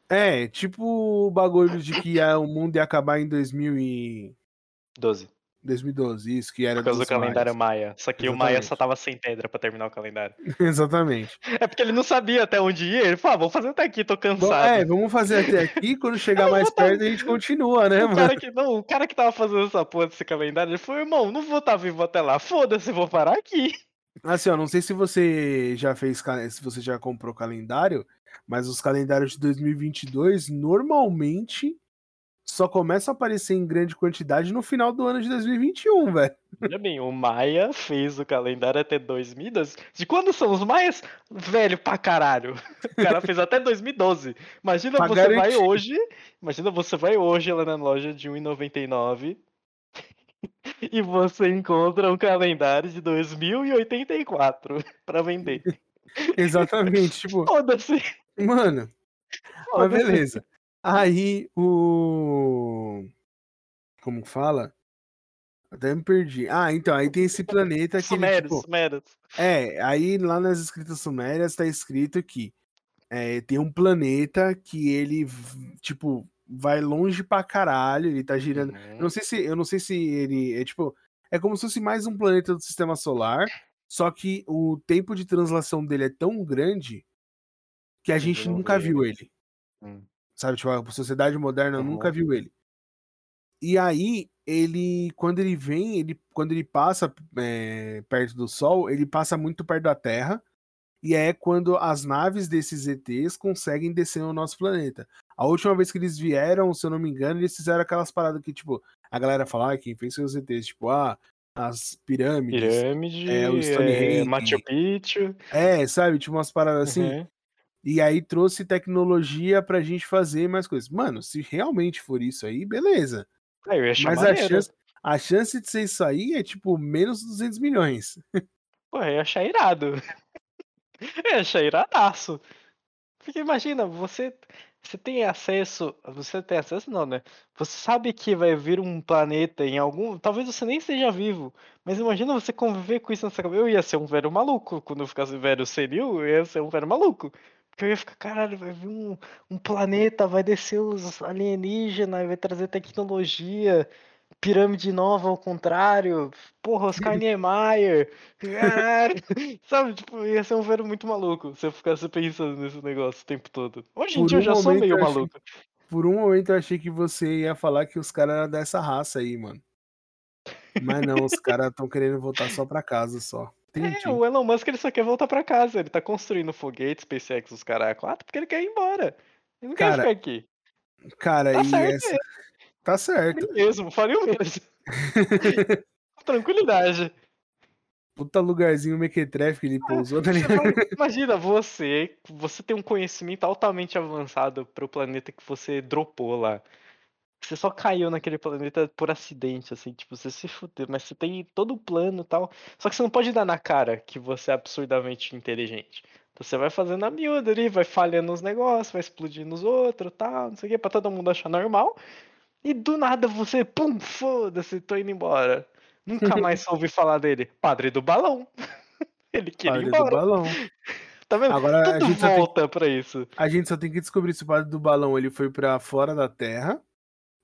[SPEAKER 1] É, tipo o bagulho de que a- o mundo ia acabar em 2000 e...
[SPEAKER 2] 12.
[SPEAKER 1] 2012, isso, que era
[SPEAKER 2] Por causa do calendário maia. Só que o Maia só
[SPEAKER 1] Exatamente.
[SPEAKER 2] tava sem pedra pra terminar o calendário.
[SPEAKER 1] Exatamente.
[SPEAKER 2] É porque ele não sabia até onde ir. Ele falou, ah, vou fazer até aqui, tô
[SPEAKER 1] Bom,
[SPEAKER 2] cansado.
[SPEAKER 1] é, vamos fazer até aqui, quando chegar mais
[SPEAKER 2] tá-
[SPEAKER 1] perto a gente continua, né,
[SPEAKER 2] O
[SPEAKER 1] mano?
[SPEAKER 2] cara que não, o cara que tava fazendo essa porra desse calendário, ele falou, irmão, não vou estar vivo até lá. Foda-se, vou parar aqui.
[SPEAKER 1] Assim, ó, não sei se você já fez, se você já comprou calendário, mas os calendários de 2022 normalmente só começam a aparecer em grande quantidade no final do ano de 2021, velho.
[SPEAKER 2] Veja bem, o Maia fez o calendário até 2012. De quando são os Maias? Velho pra caralho. O cara fez até 2012. Imagina
[SPEAKER 1] Pra
[SPEAKER 2] você vai
[SPEAKER 1] garantir.
[SPEAKER 2] hoje, imagina você vai hoje lá na loja de 1,99 e você encontra um calendário de 2084 pra vender.
[SPEAKER 1] Exatamente, tipo,
[SPEAKER 2] Foda-se,
[SPEAKER 1] mano, mas beleza. Aí o. Como fala? Até me perdi. Ah, então, aí tem esse planeta que
[SPEAKER 2] Sumérios,
[SPEAKER 1] tipo.
[SPEAKER 2] Sumérios.
[SPEAKER 1] É, aí lá nas escritas sumérias tá escrito que é, tem um planeta que ele, tipo, vai longe pra caralho, ele tá girando. Eu
[SPEAKER 2] Uhum.
[SPEAKER 1] não sei se, eu não sei se ele é tipo, é como se fosse mais um planeta do sistema solar, só que o tempo de translação dele é tão grande que a
[SPEAKER 2] gente
[SPEAKER 1] nunca viu
[SPEAKER 2] ele.
[SPEAKER 1] ele.
[SPEAKER 2] Hum.
[SPEAKER 1] Sabe, tipo, a sociedade moderna nunca
[SPEAKER 2] Uhum.
[SPEAKER 1] viu ele. E aí, ele, quando ele vem, ele, quando ele passa é, perto do Sol, ele passa muito perto da Terra. E é quando as naves desses ETs conseguem descer no nosso planeta. A última vez que eles vieram, se eu não me engano, eles fizeram aquelas paradas que, tipo, a galera fala, ah, quem fez os ETs, tipo, ah, as pirâmides,
[SPEAKER 2] Pirâmide,
[SPEAKER 1] é, o
[SPEAKER 2] é,
[SPEAKER 1] Stonehenge.
[SPEAKER 2] Machu Picchu.
[SPEAKER 1] É, sabe, tipo umas paradas assim.
[SPEAKER 2] Uhum.
[SPEAKER 1] E aí trouxe tecnologia pra gente fazer mais coisas. Mano, se realmente for isso aí, beleza.
[SPEAKER 2] Achar
[SPEAKER 1] Mas a chance, a chance de ser isso aí é tipo menos 200 milhões.
[SPEAKER 2] Pô, eu ia achar irado. Eu ia achar iradaço. Porque imagina, você você tem acesso você tem acesso não, né, você sabe que vai vir um planeta em algum talvez você nem esteja vivo, mas imagina você conviver com isso na sua cabeça, eu ia ser um velho maluco, quando eu ficasse velho senil, eu ia ser um velho maluco. Porque eu ia ficar: "Caralho, vai vir um um planeta, vai descer os alienígena e vai trazer tecnologia, pirâmide nova ao contrário, porra, Oscar Niemeyer, caralho", sabe, tipo, ia ser um velho muito maluco, se eu ficasse pensando nesse negócio o tempo todo. Hoje em
[SPEAKER 1] Por
[SPEAKER 2] dia eu
[SPEAKER 1] um
[SPEAKER 2] já sou
[SPEAKER 1] momento
[SPEAKER 2] meio
[SPEAKER 1] eu achei
[SPEAKER 2] maluco.
[SPEAKER 1] por um momento eu achei que você ia falar que os cara era dessa raça aí, mano. Mas não, os cara estão querendo voltar só pra casa só.
[SPEAKER 2] É,
[SPEAKER 1] Entendi.
[SPEAKER 2] o Elon Musk ele só quer voltar pra casa, ele tá construindo foguete, SpaceX, os a 4, porque ele quer ir embora, ele não quer
[SPEAKER 1] Cara
[SPEAKER 2] ficar aqui.
[SPEAKER 1] cara,
[SPEAKER 2] Tá
[SPEAKER 1] e
[SPEAKER 2] certo
[SPEAKER 1] essa
[SPEAKER 2] ele.
[SPEAKER 1] tá
[SPEAKER 2] Faria
[SPEAKER 1] certo.
[SPEAKER 2] mesmo, faria o mesmo. Tranquilidade.
[SPEAKER 1] Puta lugarzinho mequetrefe que ele
[SPEAKER 2] É,
[SPEAKER 1] pousou, tá ligado?
[SPEAKER 2] imagina você você tem um conhecimento altamente avançado para o planeta que você dropou lá. Você só caiu naquele planeta por acidente, assim, tipo, você se fudeu, mas você tem todo o plano, tal, só que você não pode dar na cara que você é absurdamente inteligente. Então você vai fazendo a miúda ali, vai falhando nos negócios, vai explodindo os outros, tal, não sei o quê, pra todo mundo achar normal, e do nada você, pum, foda-se, tô indo embora. Nunca mais ouvi falar dele. Padre do balão. Ele queria ir
[SPEAKER 1] Padre do
[SPEAKER 2] embora.
[SPEAKER 1] balão.
[SPEAKER 2] Tá vendo?
[SPEAKER 1] Agora a
[SPEAKER 2] Tudo
[SPEAKER 1] gente só tem
[SPEAKER 2] volta pra isso.
[SPEAKER 1] a gente só tem que descobrir se o padre do balão ele foi pra fora da terra,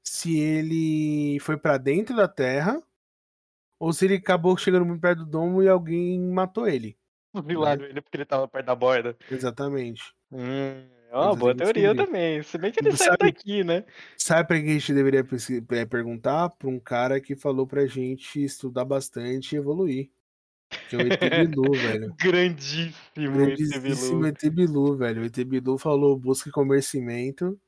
[SPEAKER 1] se ele foi pra dentro da terra, ou se ele acabou chegando muito perto do domo e alguém matou ele, né.
[SPEAKER 2] Fuzilaram ele porque ele estava perto da borda.
[SPEAKER 1] Exatamente.
[SPEAKER 2] Hum, é uma
[SPEAKER 1] gente
[SPEAKER 2] boa
[SPEAKER 1] que
[SPEAKER 2] teoria
[SPEAKER 1] descobrir.
[SPEAKER 2] também, se bem que ele saiu daqui, né.
[SPEAKER 1] sabe pra quem a gente deveria eh, perguntar? Pra um cara que falou pra gente estudar bastante e evoluir, que é o ET Bilu, velho.
[SPEAKER 2] Grandíssimo
[SPEAKER 1] Grandíssimo
[SPEAKER 2] Bilu.
[SPEAKER 1] ET Bilu, velho. O ET Bilu falou: "Busque conhecimento",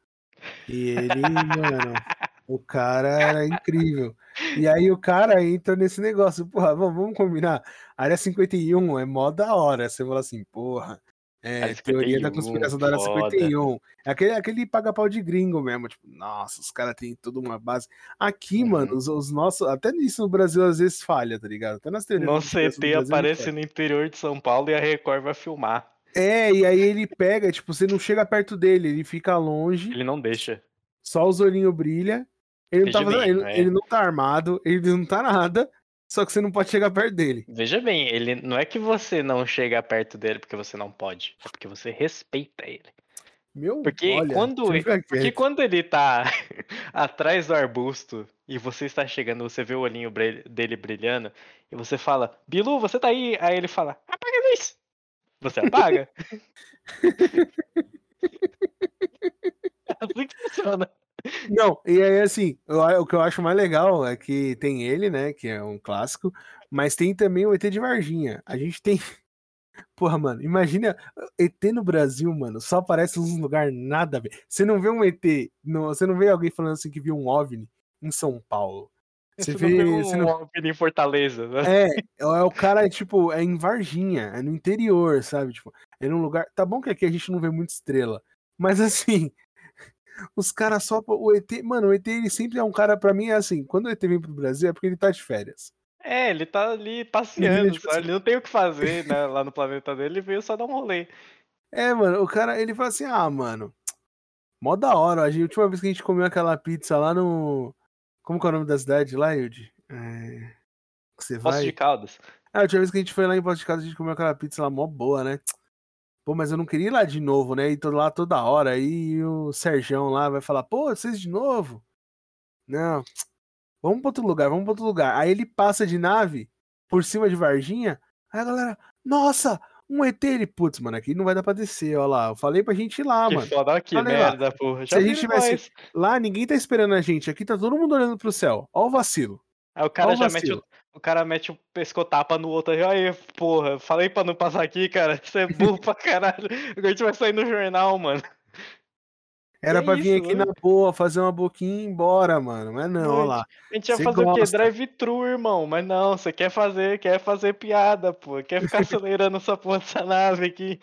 [SPEAKER 1] e ele, mano, o cara era incrível. E aí o cara entra nesse negócio, porra, vamos vamos combinar, Área 51 é mó da hora, você fala assim: "Porra, eh, teoria da
[SPEAKER 2] 51,
[SPEAKER 1] conspiração da Área
[SPEAKER 2] foda.
[SPEAKER 1] 51", aquele aquele paga pau de gringo mesmo, tipo, nossa, os cara tem toda uma base. Aqui, mano,
[SPEAKER 2] Uhum.
[SPEAKER 1] os os nossos até nisso no Brasil às vezes falha, tá ligado? Até nas teorias
[SPEAKER 2] Nosso ET
[SPEAKER 1] gente
[SPEAKER 2] aparece no interior de São Paulo e a Record vai filmar.
[SPEAKER 1] É, e aí ele pega, tipo, você não chega perto dele, ele fica longe
[SPEAKER 2] Ele não deixa.
[SPEAKER 1] só os olhinho brilha, ele não tá fazendo
[SPEAKER 2] bem,
[SPEAKER 1] ele
[SPEAKER 2] não é
[SPEAKER 1] ele não tá armado, ele não tá nada, só que você não pode chegar perto dele.
[SPEAKER 2] Veja bem, ele não é que você não chega perto dele porque você não pode, é porque você respeita ele.
[SPEAKER 1] Meu,
[SPEAKER 2] Porque
[SPEAKER 1] olha,
[SPEAKER 2] quando e
[SPEAKER 1] ficar
[SPEAKER 2] porque quando ele tá atrás do arbusto e você está chegando, você vê o olhinho dele brilhando, e você fala: "Bilu, você tá aí?" Aí ele fala: "Apaga a luz". Você apaga. É assim que funciona.
[SPEAKER 1] Não, e aí assim, eu o que eu acho mais legal é que tem ele, né, que é um clássico, mas tem também o ET de Varginha. A gente tem porra, mano, imagina ET no Brasil, mano, só aparece uns lugar nada a ver. Você não vê um ET no você não vê alguém falando assim que viu um OVNI em São Paulo. Você
[SPEAKER 2] não vê
[SPEAKER 1] vê você
[SPEAKER 2] um
[SPEAKER 1] não
[SPEAKER 2] OVNI em Fortaleza, né.
[SPEAKER 1] É, é o cara, tipo, é em Varginha, é no interior, sabe, tipo, é num lugar tá bom que aqui a gente não vê muita estrela, mas assim, os cara só o ET mano, o ET ele sempre é um cara pra mim é assim, quando o ET vem para o Brasil é porque ele tá de férias.
[SPEAKER 2] É, ele tá ali
[SPEAKER 1] Ele
[SPEAKER 2] passeando
[SPEAKER 1] tipo
[SPEAKER 2] só,
[SPEAKER 1] assim
[SPEAKER 2] ele não tem o que fazer, né, lá no planeta dele, ele veio só dar um rolê.
[SPEAKER 1] É, mano, o cara ele fala assim: "Ah, mano, mó da hora, a gen a última vez que a gente comeu aquela pizza lá no" como que é o nome da cidade lá? Eh, que você
[SPEAKER 2] Poços de
[SPEAKER 1] vai?
[SPEAKER 2] Caldas.
[SPEAKER 1] "Ah, a última vez que a gente foi lá em Poços de Caldas, a gente comeu aquela pizza lá mó boa, né. Pô, mas eu não queria ir lá de novo, né, ir to lá toda hora", aí o Serjão lá vai falar: "Pô, vocês de novo? Não, vamos pra outro lugar, vamos pra outro lugar", aí ele passa de nave por cima de Varginha, aí a galera: "Nossa, um ET", ele: "Putz, mano, aqui não vai dar pra descer, ó lá, eu falei pra gente ir lá,
[SPEAKER 2] Que
[SPEAKER 1] mano,
[SPEAKER 2] foda, ó que
[SPEAKER 1] falei lá,
[SPEAKER 2] merda, porra,
[SPEAKER 1] se
[SPEAKER 2] já
[SPEAKER 1] a gente tivesse
[SPEAKER 2] nós.
[SPEAKER 1] lá ninguém tá esperando a gente, aqui tá todo mundo olhando para o céu, ó o vacilo,
[SPEAKER 2] Aí o
[SPEAKER 1] ó
[SPEAKER 2] cara
[SPEAKER 1] o
[SPEAKER 2] já mete o
[SPEAKER 1] vacilo".
[SPEAKER 2] O cara mete o pescotapa no outro aí: "Aí, porra, falei pra não passar aqui, cara, você é burro pra caralho, a gente vai sair no jornal, mano".
[SPEAKER 1] Era
[SPEAKER 2] É
[SPEAKER 1] pra vir
[SPEAKER 2] isso,
[SPEAKER 1] aqui na
[SPEAKER 2] né.
[SPEAKER 1] boa, fazer uma boquinha e ir embora, mano, mas não, ó
[SPEAKER 2] Noite.
[SPEAKER 1] lá,
[SPEAKER 2] A gente ia
[SPEAKER 1] você
[SPEAKER 2] fazer o quê?
[SPEAKER 1] gosta.
[SPEAKER 2] Drive-thru, irmão, mas não, você quer fazer quer fazer piada, pô, quer ficar acelerando essa porra dessa nave aqui.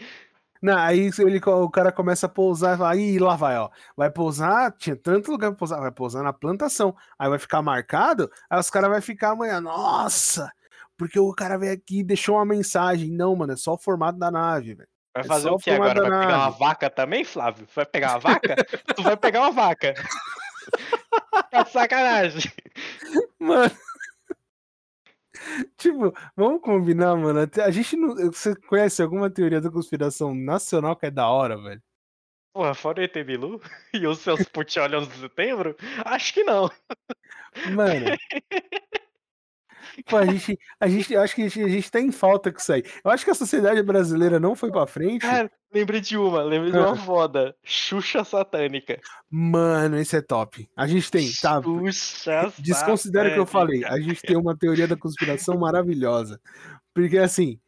[SPEAKER 1] Não, aí ele o cara começa a pousar e fala: "Ih, lá vai, ó, vai pousar", tinha tanto lugar pra pousar, vai pousar na plantação, aí vai ficar marcado, aí os cara vai ficar amanhã: "Nossa, porque o cara veio aqui e deixou uma mensagem", não mano, é só o formato da nave, velho.
[SPEAKER 2] Vai
[SPEAKER 1] É
[SPEAKER 2] fazer
[SPEAKER 1] só
[SPEAKER 2] o que agora? Vai pegar uma vaca também, Flávio? Vai pegar uma vaca? tu vai pegar uma vaca. De sacanagem.
[SPEAKER 1] Mano. Tipo, vamos combinar, mano. A gente não. Você conhece alguma teoria da conspiração nacional que é da hora, velho?
[SPEAKER 2] Porra, fora o ET Bilu e os seus putinhos 11 de setembro? Acho que não.
[SPEAKER 1] Mano. Pô, a gente, a gente, acho que a gente, a gente tá em falta com isso aí. Eu acho que a sociedade brasileira não foi pra frente.
[SPEAKER 2] Cara, lembrei de uma, lembrei de uma foda. Xuxa satânica.
[SPEAKER 1] Mano, esse é top. A gente tem, tá?
[SPEAKER 2] Xuxa
[SPEAKER 1] Desconsidera o que eu falei. A gente tem uma teoria da conspiração maravilhosa. Porque assim,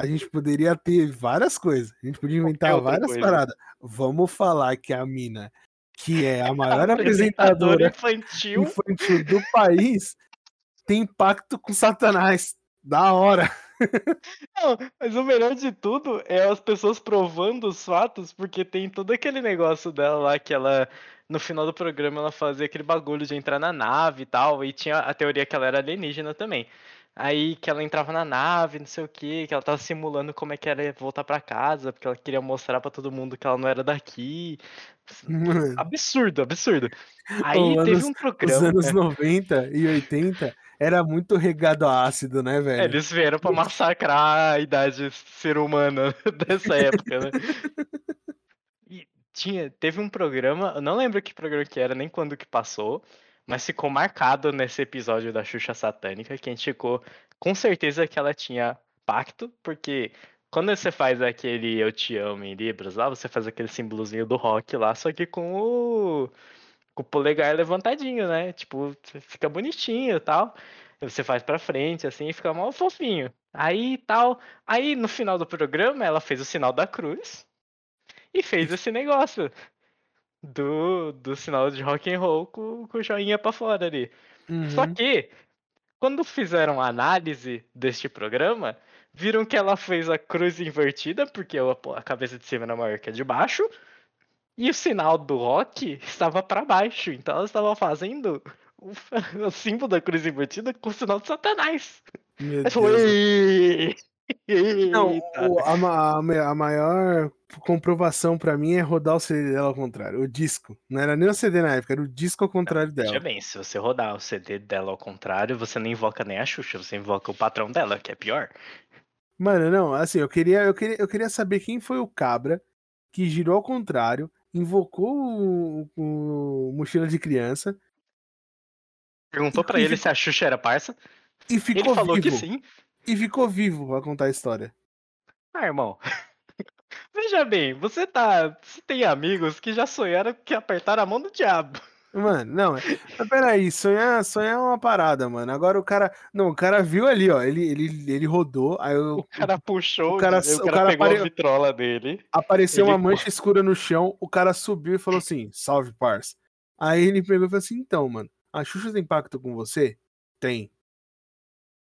[SPEAKER 1] a gente poderia ter várias coisas. A gente podia inventar várias
[SPEAKER 2] coisa.
[SPEAKER 1] paradas. Vamos falar que a mina, que é a maior apresentadora
[SPEAKER 2] infantil.
[SPEAKER 1] infantil do país, tem pacto com Satanás. Da hora.
[SPEAKER 2] Não, mas o melhor de tudo é as pessoas provando os fatos, porque tem todo aquele negócio dela lá que ela, no final do programa, ela fazia aquele bagulho de entrar na nave e tal, e tinha a teoria que ela era alienígena também. Aí que ela entrava na nave, não sei o que, que ela tava simulando como é que era voltar pra casa, porque ela queria mostrar pra todo mundo que ela não era daqui.
[SPEAKER 1] Mano,
[SPEAKER 2] Absurdo, absurdo. Aí
[SPEAKER 1] Ô,
[SPEAKER 2] teve
[SPEAKER 1] anos-
[SPEAKER 2] um
[SPEAKER 1] os
[SPEAKER 2] programa.
[SPEAKER 1] anos 90 e 80 era muito regado a ácido, né,
[SPEAKER 2] É,
[SPEAKER 1] velho?
[SPEAKER 2] eles vieram pra massacrar a idade ser humana dessa época, né? E tinha, teve um programa, eu não lembro que programa que era, nem quando que passou, mas ficou marcado nesse episódio da Xuxa Satânica, que a gente ficou com certeza que ela tinha pacto, porque quando você faz aquele Eu Te Amo em Libras lá, você faz aquele símbolozinho do rock lá, só que com o, com o polegar levantadinho, né? Tipo, fica bonitinho e tal. Você faz pra frente, assim, e fica mal fofinho. Aí tal. Aí no final do programa ela fez o sinal da cruz e fez esse negócio do, do sinal de rock and roll com, com o joinha pra fora ali. Só
[SPEAKER 1] Uhum.
[SPEAKER 2] que, quando fizeram a análise deste programa, viram que ela fez a cruz invertida, porque a, a cabeça de cima era maior que a de baixo, e o sinal do rock estava para baixo. Então ela estava fazendo o, o símbolo da cruz invertida com o sinal de Satanás.
[SPEAKER 1] Meu.
[SPEAKER 2] "Ei,
[SPEAKER 1] Não,
[SPEAKER 2] eita."
[SPEAKER 1] o- a, a ma- a maior comprovação pra mim é rodar o CD dela ao contrário. O disco. Não era nem o CD na época, era o disco ao contrário
[SPEAKER 2] Veja
[SPEAKER 1] dela.
[SPEAKER 2] bem, se você rodar o CD dela ao contrário, você não invoca nem a Xuxa, você invoca o patrão dela, que é pior.
[SPEAKER 1] Mano, não, assim, eu queria, eu queria, eu queria saber quem foi o cabra que girou ao contrário, invocou o, o mochila de criança
[SPEAKER 2] Perguntou pra
[SPEAKER 1] E
[SPEAKER 2] ele se a Xuxa era parça.
[SPEAKER 1] e
[SPEAKER 2] Ele
[SPEAKER 1] ficou
[SPEAKER 2] falou
[SPEAKER 1] vivo.
[SPEAKER 2] que sim.
[SPEAKER 1] E ficou vivo pra contar a história.
[SPEAKER 2] Ah, irmão. Veja bem, você tá. Você tem amigos que já sonharam que apertaram a mão do diabo.
[SPEAKER 1] Mano, não, mas peraí, sonhar, sonhar é uma parada, mano. Agora o cara. Não, o cara viu ali, ó. Ele, ele, ele rodou, aí
[SPEAKER 2] O
[SPEAKER 1] eu,
[SPEAKER 2] cara puxou,
[SPEAKER 1] o cara-
[SPEAKER 2] o
[SPEAKER 1] o
[SPEAKER 2] cara,
[SPEAKER 1] cara
[SPEAKER 2] pegou
[SPEAKER 1] apare-
[SPEAKER 2] a vitrola dele.
[SPEAKER 1] apareceu
[SPEAKER 2] ele-
[SPEAKER 1] uma mancha escura no chão, o cara subiu e falou assim: salve, parça. Aí ele pegou e falou assim: então, mano, a Xuxa tem pacto com você? Tem.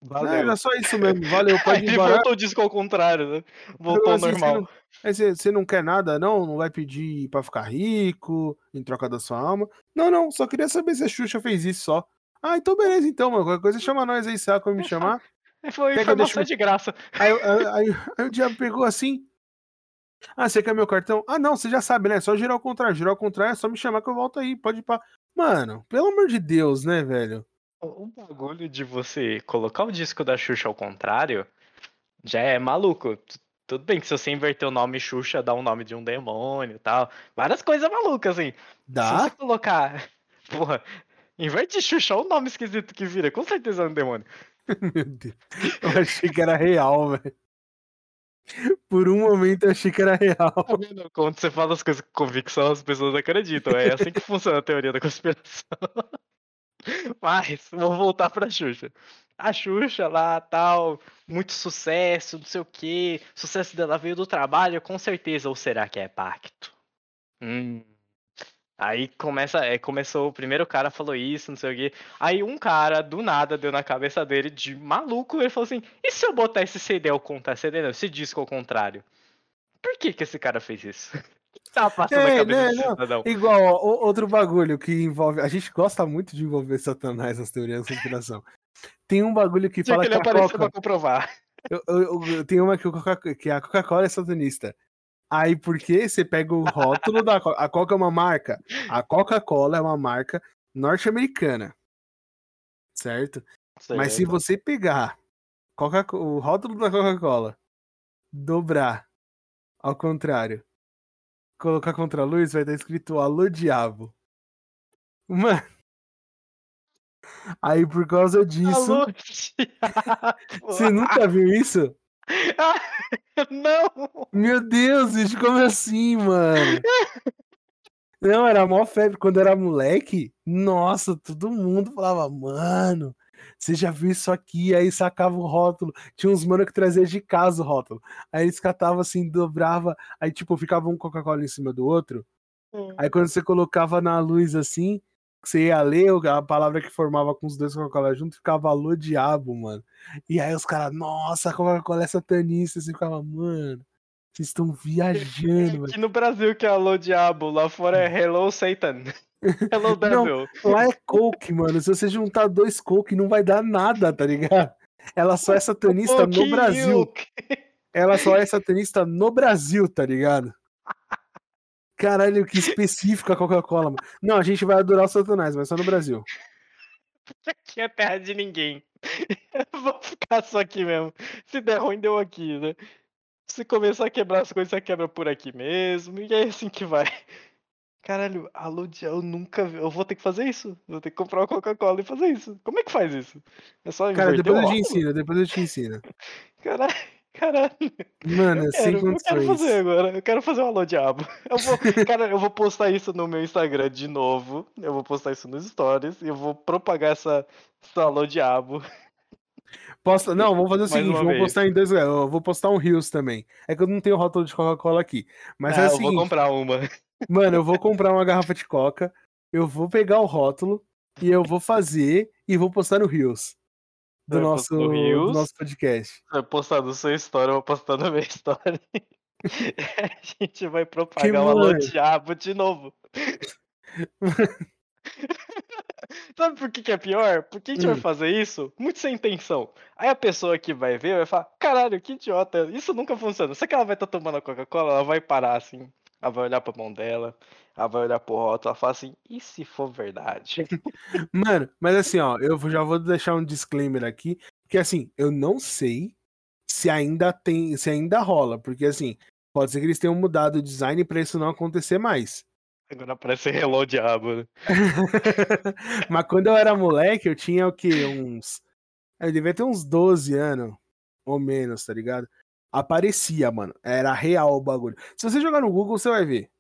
[SPEAKER 1] Não,
[SPEAKER 2] Valeu.
[SPEAKER 1] era só isso mesmo, valeu, pode ir embora.
[SPEAKER 2] voltou o disco ao contrário, né? Voltou ao
[SPEAKER 1] assim,
[SPEAKER 2] normal.
[SPEAKER 1] Você não, você, não quer nada, não? Não vai pedir pra ficar rico em troca da sua alma? Não, não, só queria saber se a Xuxa fez isso só. Ah, então beleza, então, mano. Qualquer coisa chama nós aí, sabe como me chamar?
[SPEAKER 2] Aí Foi informação de graça.
[SPEAKER 1] Aí, aí, aí- aí o diabo pegou assim. Ah, você quer meu cartão? Ah, não, você já sabe, né? Só girar ao contrário. Girar ao contrário é só me chamar que eu volto aí. Pode ir pra. Mano, pelo amor de Deus, né, velho?
[SPEAKER 2] O bagulho de você colocar o disco da Xuxa ao contrário já é maluco. Tu- Tudo bem que se você inverter o nome Xuxa, dá o nome de um demônio e tal. Várias coisas malucas, assim. Se
[SPEAKER 1] Dá?
[SPEAKER 2] você colocar. Porra, inverte Xuxa, olha o nome esquisito que vira. Com certeza é um demônio.
[SPEAKER 1] Meu Deus. Eu achei que era real, velho. Por um momento eu achei que era real.
[SPEAKER 2] Tá? Quando você fala as coisas com convicção, as pessoas acreditam. É assim que funciona a teoria da conspiração. Mas, vamos voltar pra Xuxa. A Xuxa lá, tal, muito sucesso, não sei o quê. O sucesso dela veio do trabalho, com certeza. Ou será que é pacto? Hum. Aí começa, é, começou, o primeiro cara falou isso, não sei o quê. Aí um cara, do nada, deu na cabeça dele, de maluco, ele falou assim, e se eu botar esse CD ao contrário, CD não, esse disco ao contrário? Por que que esse cara fez isso? Que tava passando na
[SPEAKER 1] É,
[SPEAKER 2] cabeça
[SPEAKER 1] né? Igual, ó, outro bagulho que envolve. A gente gosta muito de envolver Satanás nas teorias da conspiração. Tem um bagulho que
[SPEAKER 2] Tinha
[SPEAKER 1] fala
[SPEAKER 2] que
[SPEAKER 1] que,
[SPEAKER 2] ele
[SPEAKER 1] a
[SPEAKER 2] apareceu
[SPEAKER 1] Coca.
[SPEAKER 2] pra comprovar.
[SPEAKER 1] Eu, eu, eu tenho uma que, o Coca- que a Coca-Cola é satanista. Aí por que você pega o rótulo da Coca? A Coca é uma marca. A Coca-Cola é uma marca norte-americana. Certo? Mas se
[SPEAKER 2] Certo.
[SPEAKER 1] você pegar Coca o rótulo da Coca-Cola, dobrar ao contrário, colocar contra a luz, vai estar escrito Alô Diabo. Mano. Aí por causa disso.
[SPEAKER 2] Alô,
[SPEAKER 1] Você nunca viu isso?
[SPEAKER 2] Não!
[SPEAKER 1] Meu Deus, como assim, mano? Não, era mó febre. Quando eu era moleque, nossa, todo mundo falava, mano, você já viu isso aqui? Aí sacava o rótulo. Tinha uns mano que trazia de casa o rótulo. Aí eles catavam assim, dobrava. Aí, tipo, ficava um Coca-Cola em cima do outro. Aí quando você colocava na luz assim, você ia ler a palavra que formava com os dois Coca-Cola junto, ficava alô diabo, mano. E aí os caras, nossa, a Coca-Cola é satanista. Você ficava, mano, vocês estão viajando.
[SPEAKER 2] Aqui no Brasil que é Alô Diabo, lá fora é Hello Satan. Hello
[SPEAKER 1] Não,
[SPEAKER 2] Devil.
[SPEAKER 1] Lá é Coke, mano. Se você juntar dois Coke, não vai dar nada, tá ligado? Ela só é satanista no Brasil.
[SPEAKER 2] Milk.
[SPEAKER 1] Ela só é satanista no Brasil, tá ligado? Caralho, que específica a Coca-Cola, mano. Não, a gente vai adorar o Satanás, mas só no Brasil.
[SPEAKER 2] Aqui é terra de ninguém. Eu Vou ficar só aqui mesmo. Se der ruim, deu aqui, né? Se começar a quebrar as coisas, você quebra por aqui mesmo. E é assim que vai. Caralho, alô, dia- eu nunca vi. Eu vou ter que fazer isso. Vou ter que comprar uma Coca-Cola e fazer isso. Como é que faz isso? É só
[SPEAKER 1] Cara, depois
[SPEAKER 2] o
[SPEAKER 1] eu te ensino, depois eu te ensino.
[SPEAKER 2] Caralho, caralho.
[SPEAKER 1] Mano,
[SPEAKER 2] Eu
[SPEAKER 1] sem
[SPEAKER 2] quero, eu quero
[SPEAKER 1] condições.
[SPEAKER 2] fazer agora. Eu quero fazer um alô diabo. Eu vou, cara, eu vou postar isso no meu Instagram de novo. Eu vou postar isso nos stories e eu vou propagar essa, essa alô diabo.
[SPEAKER 1] Posta... Não, vamos fazer o seguinte,
[SPEAKER 2] vez.
[SPEAKER 1] postar em dois. Eu vou postar um Reels também. É que eu não tenho rótulo de Coca-Cola aqui. Mas
[SPEAKER 2] ah,
[SPEAKER 1] é o
[SPEAKER 2] eu vou comprar uma.
[SPEAKER 1] mano, eu vou comprar uma garrafa de Coca, eu vou pegar o rótulo e eu vou fazer e vou postar no Reels. Do nosso,
[SPEAKER 2] no
[SPEAKER 1] do nosso podcast.
[SPEAKER 2] Vai postar no seu story, eu vou postar na minha história. A gente vai propagar o alô diabo de novo. Sabe por que, que é pior? Porque a gente vai
[SPEAKER 1] Hum.
[SPEAKER 2] fazer isso muito sem intenção. Aí a pessoa que vai ver vai falar: caralho, que idiota, isso nunca funciona. Só que ela vai estar tomando a Coca-Cola, ela vai parar assim, ela vai olhar pra mão dela, ela vai olhar pro rótulo, ela fala assim: e se for verdade?
[SPEAKER 1] Mano, mas assim, ó, eu já vou deixar um disclaimer aqui, que assim, eu não sei se ainda tem, se ainda rola, porque assim, pode ser que eles tenham mudado o design pra isso não acontecer mais.
[SPEAKER 2] Agora aparece Hello Diabo. né?
[SPEAKER 1] Mas quando eu era moleque, eu tinha o quê? Uns. Eu devia ter uns 12 anos, ou menos, tá ligado? Aparecia, mano. Era real o bagulho. Se você jogar no Google, você vai ver.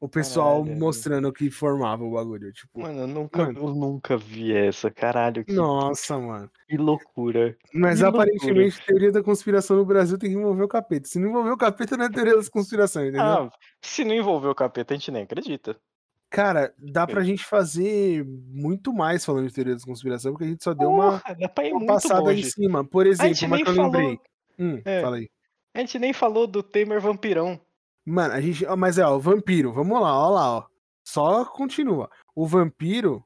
[SPEAKER 1] O pessoal
[SPEAKER 2] Caralho.
[SPEAKER 1] mostrando o que formava o bagulho. Tipo,
[SPEAKER 2] Mano, eu nunca,
[SPEAKER 1] Mano.
[SPEAKER 2] eu nunca vi essa, caralho, que,
[SPEAKER 1] nossa, mano.
[SPEAKER 2] que loucura.
[SPEAKER 1] Mas
[SPEAKER 2] Que
[SPEAKER 1] aparentemente, teoria da conspiração no Brasil tem que envolver o capeta. Se não envolver o capeta, não é teoria das conspirações, entendeu?
[SPEAKER 2] Ah, se não envolver o capeta, a gente nem acredita.
[SPEAKER 1] Cara, dá pra gente fazer muito mais falando de teoria das conspiração, porque a gente só deu uma,
[SPEAKER 2] Porra,
[SPEAKER 1] uma
[SPEAKER 2] muito
[SPEAKER 1] passada
[SPEAKER 2] longe.
[SPEAKER 1] em cima. Por
[SPEAKER 2] A
[SPEAKER 1] exemplo, uma que eu
[SPEAKER 2] falou.
[SPEAKER 1] lembrei. Hum,
[SPEAKER 2] É.
[SPEAKER 1] fala aí.
[SPEAKER 2] A gente nem falou do Temer Vampirão.
[SPEAKER 1] Mano, a gente. ó, Mas é, ó, o vampiro, vamos lá, ó lá, ó. Só continua. O vampiro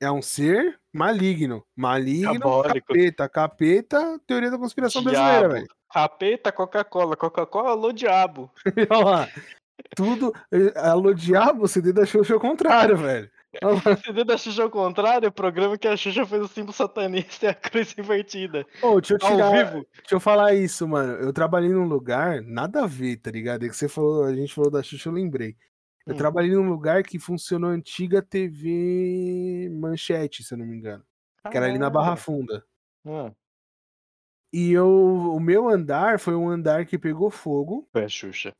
[SPEAKER 1] é um ser maligno. Maligno,
[SPEAKER 2] Diabólico.
[SPEAKER 1] capeta. Capeta, teoria da conspiração brasileira,
[SPEAKER 2] Diabo.
[SPEAKER 1] velho.
[SPEAKER 2] Capeta, Coca-Cola. Coca-Cola, alô, diabo.
[SPEAKER 1] Olha lá. Tudo. eh, Alô, diabo, da Xuxa ao contrário, velho.
[SPEAKER 2] CD da Xuxa ao contrário, o programa que a Xuxa fez o símbolo satanista e a cruz invertida.
[SPEAKER 1] Ô, deixa eu
[SPEAKER 2] Ao
[SPEAKER 1] tirar.
[SPEAKER 2] vivo.
[SPEAKER 1] Deixa eu falar isso, mano. Eu trabalhei num lugar, nada a ver, tá ligado? É que você falou, a gente falou da Xuxa, eu lembrei. Eu
[SPEAKER 2] Hum.
[SPEAKER 1] trabalhei num lugar que funcionou a antiga TV Manchete, se eu não me engano. Que era ali na Barra. Funda.
[SPEAKER 2] Ah,
[SPEAKER 1] E eu, o meu andar foi um andar que pegou fogo.
[SPEAKER 2] foi a Xuxa.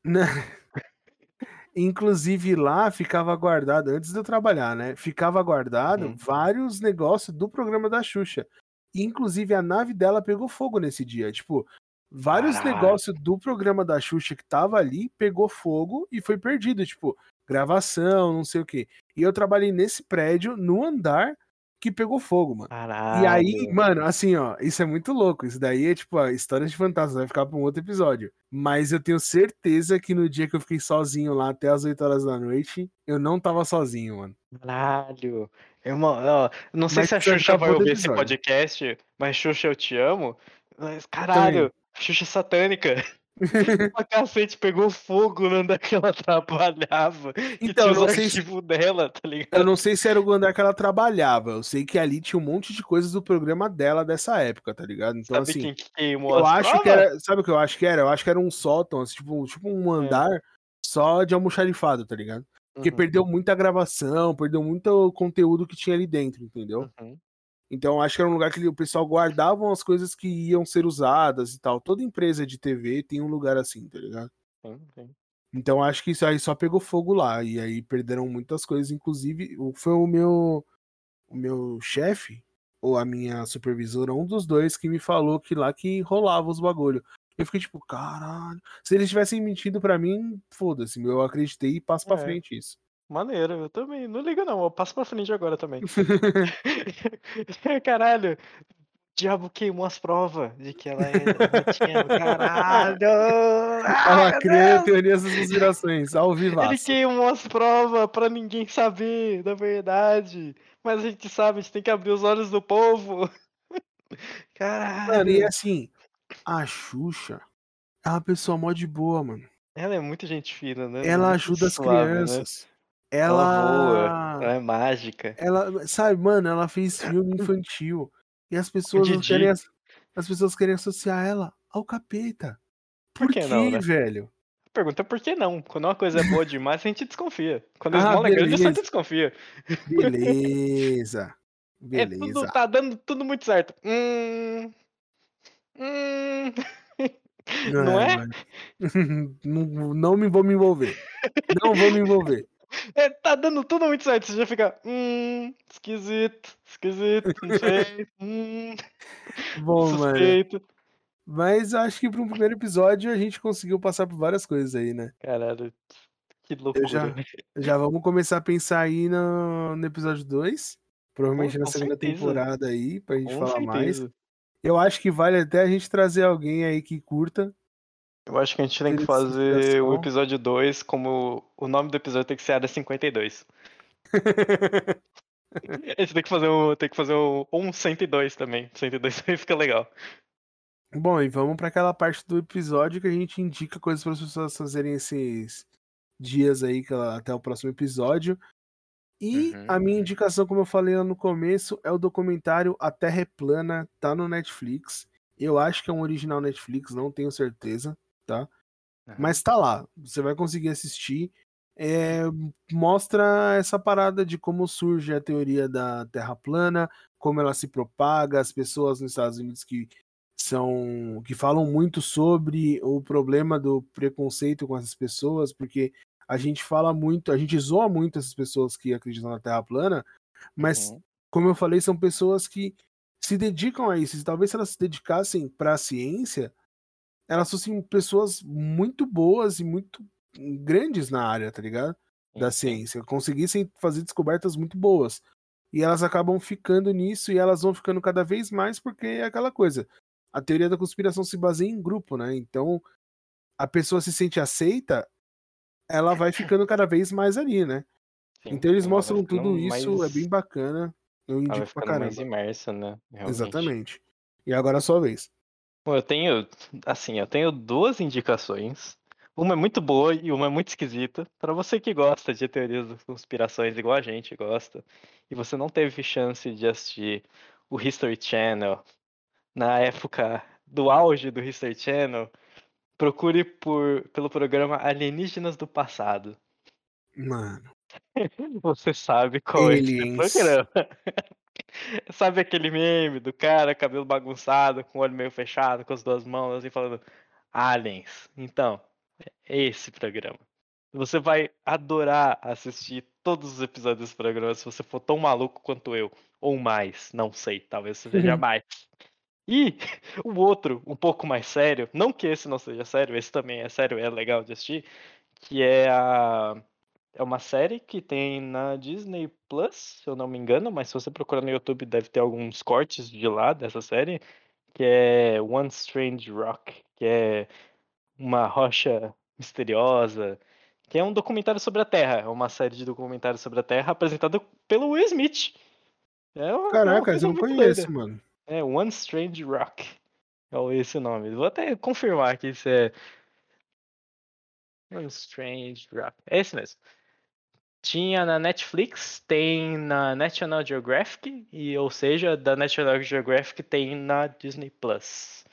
[SPEAKER 1] Inclusive lá ficava guardado, antes de eu trabalhar, né? Ficava guardado
[SPEAKER 2] Uhum.
[SPEAKER 1] vários negócios do programa da Xuxa. Inclusive a nave dela pegou fogo nesse dia. Tipo, vários
[SPEAKER 2] Caralho.
[SPEAKER 1] negócios do programa da Xuxa que tava ali pegou fogo e foi perdido. Tipo, gravação, não sei o quê. E eu trabalhei nesse prédio, no andar que pegou fogo, mano.
[SPEAKER 2] Caralho.
[SPEAKER 1] E aí, mano, assim, ó, isso é muito louco. Isso daí é tipo, a história de fantasma, vai ficar pra um outro episódio. Mas eu tenho certeza que no dia que eu fiquei sozinho lá até as 8 horas da noite, eu não tava sozinho, mano.
[SPEAKER 2] Caralho. Irmão, ó, não sei
[SPEAKER 1] Mas
[SPEAKER 2] se a Xuxa vai ouvir esse podcast, mas Xuxa, eu te amo. Mas caralho, Xuxa satânica. Pra cacete, pegou fogo no andar que ela trabalhava.
[SPEAKER 1] Então,
[SPEAKER 2] tinha os
[SPEAKER 1] não sei se-
[SPEAKER 2] dela, tá
[SPEAKER 1] Eu
[SPEAKER 2] ligado?
[SPEAKER 1] não sei se era o andar que ela trabalhava. Eu sei que ali tinha um monte de coisas do programa dela dessa época, tá ligado? Então,
[SPEAKER 2] Sabe
[SPEAKER 1] assim. Eu acho que era. Sabe o que eu acho que era? Eu acho que era um sótão, assim, tipo, tipo um
[SPEAKER 2] É.
[SPEAKER 1] andar só de almoxarifado, tá ligado? Porque
[SPEAKER 2] Uhum,
[SPEAKER 1] perdeu muita gravação, perdeu muito conteúdo que tinha ali dentro, entendeu?
[SPEAKER 2] uhum.
[SPEAKER 1] Então acho que era um lugar que o pessoal guardavam as coisas que iam ser usadas e tal. Toda empresa de TV tem um lugar assim, tá ligado?
[SPEAKER 2] Sim, sim.
[SPEAKER 1] Então acho que isso aí só pegou fogo lá. E aí perderam muitas coisas. Inclusive, o- foi o meu, o meu chefe, ou a minha supervisora, um dos dois, que me falou que lá que rolava os bagulho. Eu fiquei tipo, caralho. Se eles tivessem mentido pra mim, foda-se. Eu acreditei e passo pra
[SPEAKER 2] É.
[SPEAKER 1] frente isso.
[SPEAKER 2] Maneiro, eu também. Não liga não, eu passo pra frente agora também. Caralho, o diabo queimou as provas de que ela, é, ela tinha. Caralho! Meu
[SPEAKER 1] criando
[SPEAKER 2] Deus!
[SPEAKER 1] teorias das conspirações, ao
[SPEAKER 2] Ele
[SPEAKER 1] vivaço.
[SPEAKER 2] queimou as provas pra ninguém saber da verdade. Mas a gente sabe, a gente tem que abrir os olhos do povo. Caralho.
[SPEAKER 1] Mano, e assim, a Xuxa é uma pessoa mó de boa, mano.
[SPEAKER 2] Ela é muito gente fina, né?
[SPEAKER 1] Ela ajuda as
[SPEAKER 2] suave, né? Ela voa,
[SPEAKER 1] Ela.
[SPEAKER 2] ela é mágica.
[SPEAKER 1] Ela. Sabe, mano, ela fez filme infantil. E as pessoas não querem. as- As pessoas querem associar ela ao capeta.
[SPEAKER 2] Por
[SPEAKER 1] Por
[SPEAKER 2] que
[SPEAKER 1] quê,
[SPEAKER 2] não, né?
[SPEAKER 1] velho?
[SPEAKER 2] Pergunta por que não? Quando uma coisa é boa demais, a gente desconfia. Quando a
[SPEAKER 1] Ah,
[SPEAKER 2] é grande, a
[SPEAKER 1] beleza.
[SPEAKER 2] gente desconfia.
[SPEAKER 1] Beleza.
[SPEAKER 2] É, tudo
[SPEAKER 1] Beleza.
[SPEAKER 2] tá dando tudo muito certo. Hum. Hum. Não é?
[SPEAKER 1] mano. não, não me vou me envolver. Não vou me envolver.
[SPEAKER 2] É, tá dando tudo muito certo. Você já fica. Hum. Esquisito. Esquisito. Não sei. Hum.
[SPEAKER 1] Bom, mano.
[SPEAKER 2] suspeito.
[SPEAKER 1] Mas acho que para um primeiro episódio a gente conseguiu passar por várias coisas aí, né?
[SPEAKER 2] Caralho. Que loucura.
[SPEAKER 1] Já, já vamos começar a pensar aí no, no episódio 2. Provavelmente
[SPEAKER 2] Com-
[SPEAKER 1] na
[SPEAKER 2] com
[SPEAKER 1] segunda
[SPEAKER 2] certeza.
[SPEAKER 1] temporada aí, pra gente
[SPEAKER 2] Com
[SPEAKER 1] falar mais.
[SPEAKER 2] certeza.
[SPEAKER 1] Eu acho que vale até a gente trazer alguém aí que curta.
[SPEAKER 2] Eu acho que a gente tem que fazer o episódio 2 como. O nome do episódio tem que ser Área 52. A gente tem que fazer um, tem que fazer um, um 102 também. 102 aí fica legal.
[SPEAKER 1] Bom, e vamos para aquela parte do episódio que a gente indica coisas para as pessoas fazerem esses dias aí até o próximo episódio. E
[SPEAKER 2] Uhum,
[SPEAKER 1] a minha indicação, como eu falei lá no começo, é o documentário A Terra é Plana, tá no Netflix. Eu acho que é um original Netflix, não tenho certeza, tá? Mas tá lá, você vai conseguir assistir. É, mostra essa parada de como surge a teoria da Terra plana, como ela se propaga, as pessoas nos Estados Unidos que são que falam muito sobre o problema do preconceito com essas pessoas, porque a gente fala muito, a gente zoa muito essas pessoas que acreditam na Terra plana, mas
[SPEAKER 2] Uhum.
[SPEAKER 1] como eu falei, são pessoas que se dedicam a isso. E talvez se elas se dedicassem para a ciência, elas fossem pessoas muito boas e muito grandes na área, tá ligado? Da ciência, conseguissem fazer descobertas muito boas. E elas acabam ficando nisso e elas vão ficando cada vez mais porque é aquela coisa. A teoria da conspiração se baseia em grupo, né? Então a pessoa se sente aceita, ela vai ficando cada vez mais ali, né?
[SPEAKER 2] Sim,
[SPEAKER 1] Então eles mostram tudo isso, é
[SPEAKER 2] mais-
[SPEAKER 1] bem bacana. Eu indico pra
[SPEAKER 2] ficando mais
[SPEAKER 1] caramba.
[SPEAKER 2] imersa, né? Realmente.
[SPEAKER 1] Exatamente. E agora é a sua vez.
[SPEAKER 2] Bom, eu tenho, assim, eu tenho duas indicações. Uma é muito boa e uma é muito esquisita. Para você que gosta de teorias das conspirações igual a gente gosta, e você não teve chance de assistir o History Channel na época do auge do History Channel, procure por, pelo programa Alienígenas do Passado.
[SPEAKER 1] Mano.
[SPEAKER 2] Você sabe qual é esse
[SPEAKER 1] Aliens.
[SPEAKER 2] programa. Sabe aquele meme do cara, cabelo bagunçado, com o olho meio fechado, com as duas mãos, assim, falando Aliens. Então, é esse programa. Você vai adorar assistir todos os episódios desse programa se você for tão maluco quanto eu. Ou mais, não sei, talvez seja
[SPEAKER 1] Uhum.
[SPEAKER 2] mais. E o outro, um pouco mais sério, não que esse não seja sério, esse também é sério, é legal de assistir, que é a é uma série que tem na Disney Plus, se eu não me engano, mas se você procurar no YouTube deve ter alguns cortes de lá dessa série, que é One Strange Rock, que é uma rocha misteriosa, que é um documentário sobre a Terra, é uma série de documentários sobre a Terra apresentada pelo Will Smith. É uma, é uma
[SPEAKER 1] Caraca, eu não conheço,
[SPEAKER 2] doida.
[SPEAKER 1] mano.
[SPEAKER 2] É One Strange Rock. É esse o nome. Vou até confirmar aqui se é. Strange Drop. É esse mesmo. Tinha na Netflix, tem na National Geographic, e ou seja, da National Geographic tem na Disney Plus.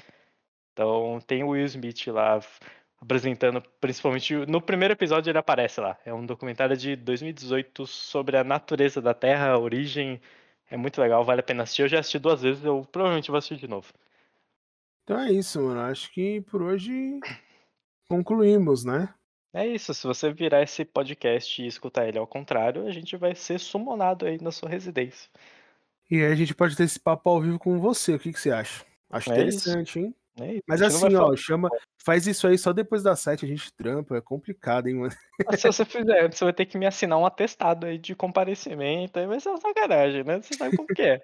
[SPEAKER 2] Então tem o Will Smith lá apresentando, principalmente no primeiro episódio ele aparece lá. É um documentário de 2018 sobre a natureza da Terra, a origem. É muito legal, vale a pena assistir. Eu já assisti duas vezes, eu provavelmente vou assistir de novo.
[SPEAKER 1] Então é isso, mano. Acho que por hoje concluímos, né?
[SPEAKER 2] É isso, se você virar esse podcast e escutar ele ao contrário, a gente vai ser sumonado aí na sua residência.
[SPEAKER 1] E aí a gente pode ter esse papo ao vivo com você, o que, que você acha? Acho
[SPEAKER 2] É
[SPEAKER 1] interessante, hein?
[SPEAKER 2] É isso,
[SPEAKER 1] Mas assim, ó,
[SPEAKER 2] falar-
[SPEAKER 1] chama. Faz isso aí só depois das sete, a gente trampa, é complicado, hein, mano?
[SPEAKER 2] Mas se você fizer você vai ter que me assinar um atestado aí de comparecimento, aí vai ser uma sacanagem, né? Você sabe como que é.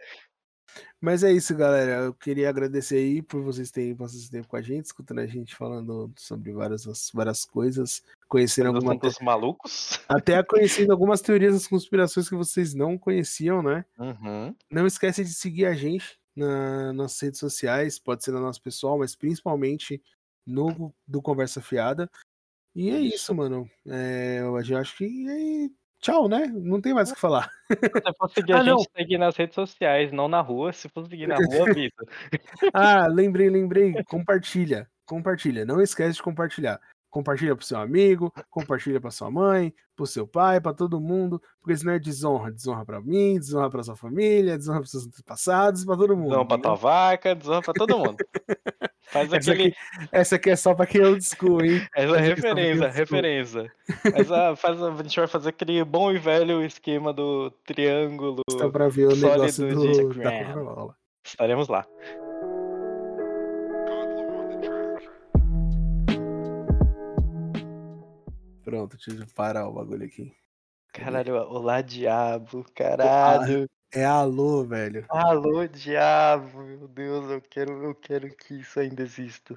[SPEAKER 1] Mas é isso, galera. Eu queria agradecer aí por vocês terem passado esse tempo com a gente, escutando a gente falando sobre várias, várias coisas, conhecendo
[SPEAKER 2] Os
[SPEAKER 1] alguma
[SPEAKER 2] assuntos malucos.
[SPEAKER 1] até conhecendo algumas teorias das conspirações que vocês não conheciam, né?
[SPEAKER 2] Uhum.
[SPEAKER 1] Não esquece de seguir a gente na, nas redes sociais, pode ser na nossa pessoal, mas principalmente no do Conversa Fiada. E é isso, mano. É, eu acho que é... tchau, né? Não tem mais o que falar.
[SPEAKER 2] Se for seguir
[SPEAKER 1] Ah,
[SPEAKER 2] a
[SPEAKER 1] não.
[SPEAKER 2] gente, segue nas redes sociais, não na rua. Se for seguir na rua, avisa.
[SPEAKER 1] Ah, lembrei, lembrei. Compartilha. Compartilha. Não esquece de compartilhar. Compartilha pro seu amigo, compartilha pra sua mãe, pro seu pai, pra todo mundo, porque senão é desonra. Desonra pra mim, desonra pra sua família, desonra pros seus antepassados, pra todo mundo.
[SPEAKER 2] Desonra pra tua vaca, desonra pra todo mundo. Faz
[SPEAKER 1] Essa
[SPEAKER 2] aquele.
[SPEAKER 1] aqui, essa aqui é só pra quem é old school, hein?
[SPEAKER 2] Essa
[SPEAKER 1] Essa é quem é
[SPEAKER 2] referência, referência. Mas a, faz, a gente vai fazer aquele bom e velho esquema do triângulo.
[SPEAKER 1] Só pra ver o negócio
[SPEAKER 2] de
[SPEAKER 1] do, da. Coca-Cola.
[SPEAKER 2] Estaremos lá.
[SPEAKER 1] Pronto, deixa eu parar o bagulho aqui.
[SPEAKER 2] Caralho, olá, diabo, caralho.
[SPEAKER 1] É alô, velho.
[SPEAKER 2] Alô, diabo, meu Deus, eu quero, eu quero que isso ainda exista.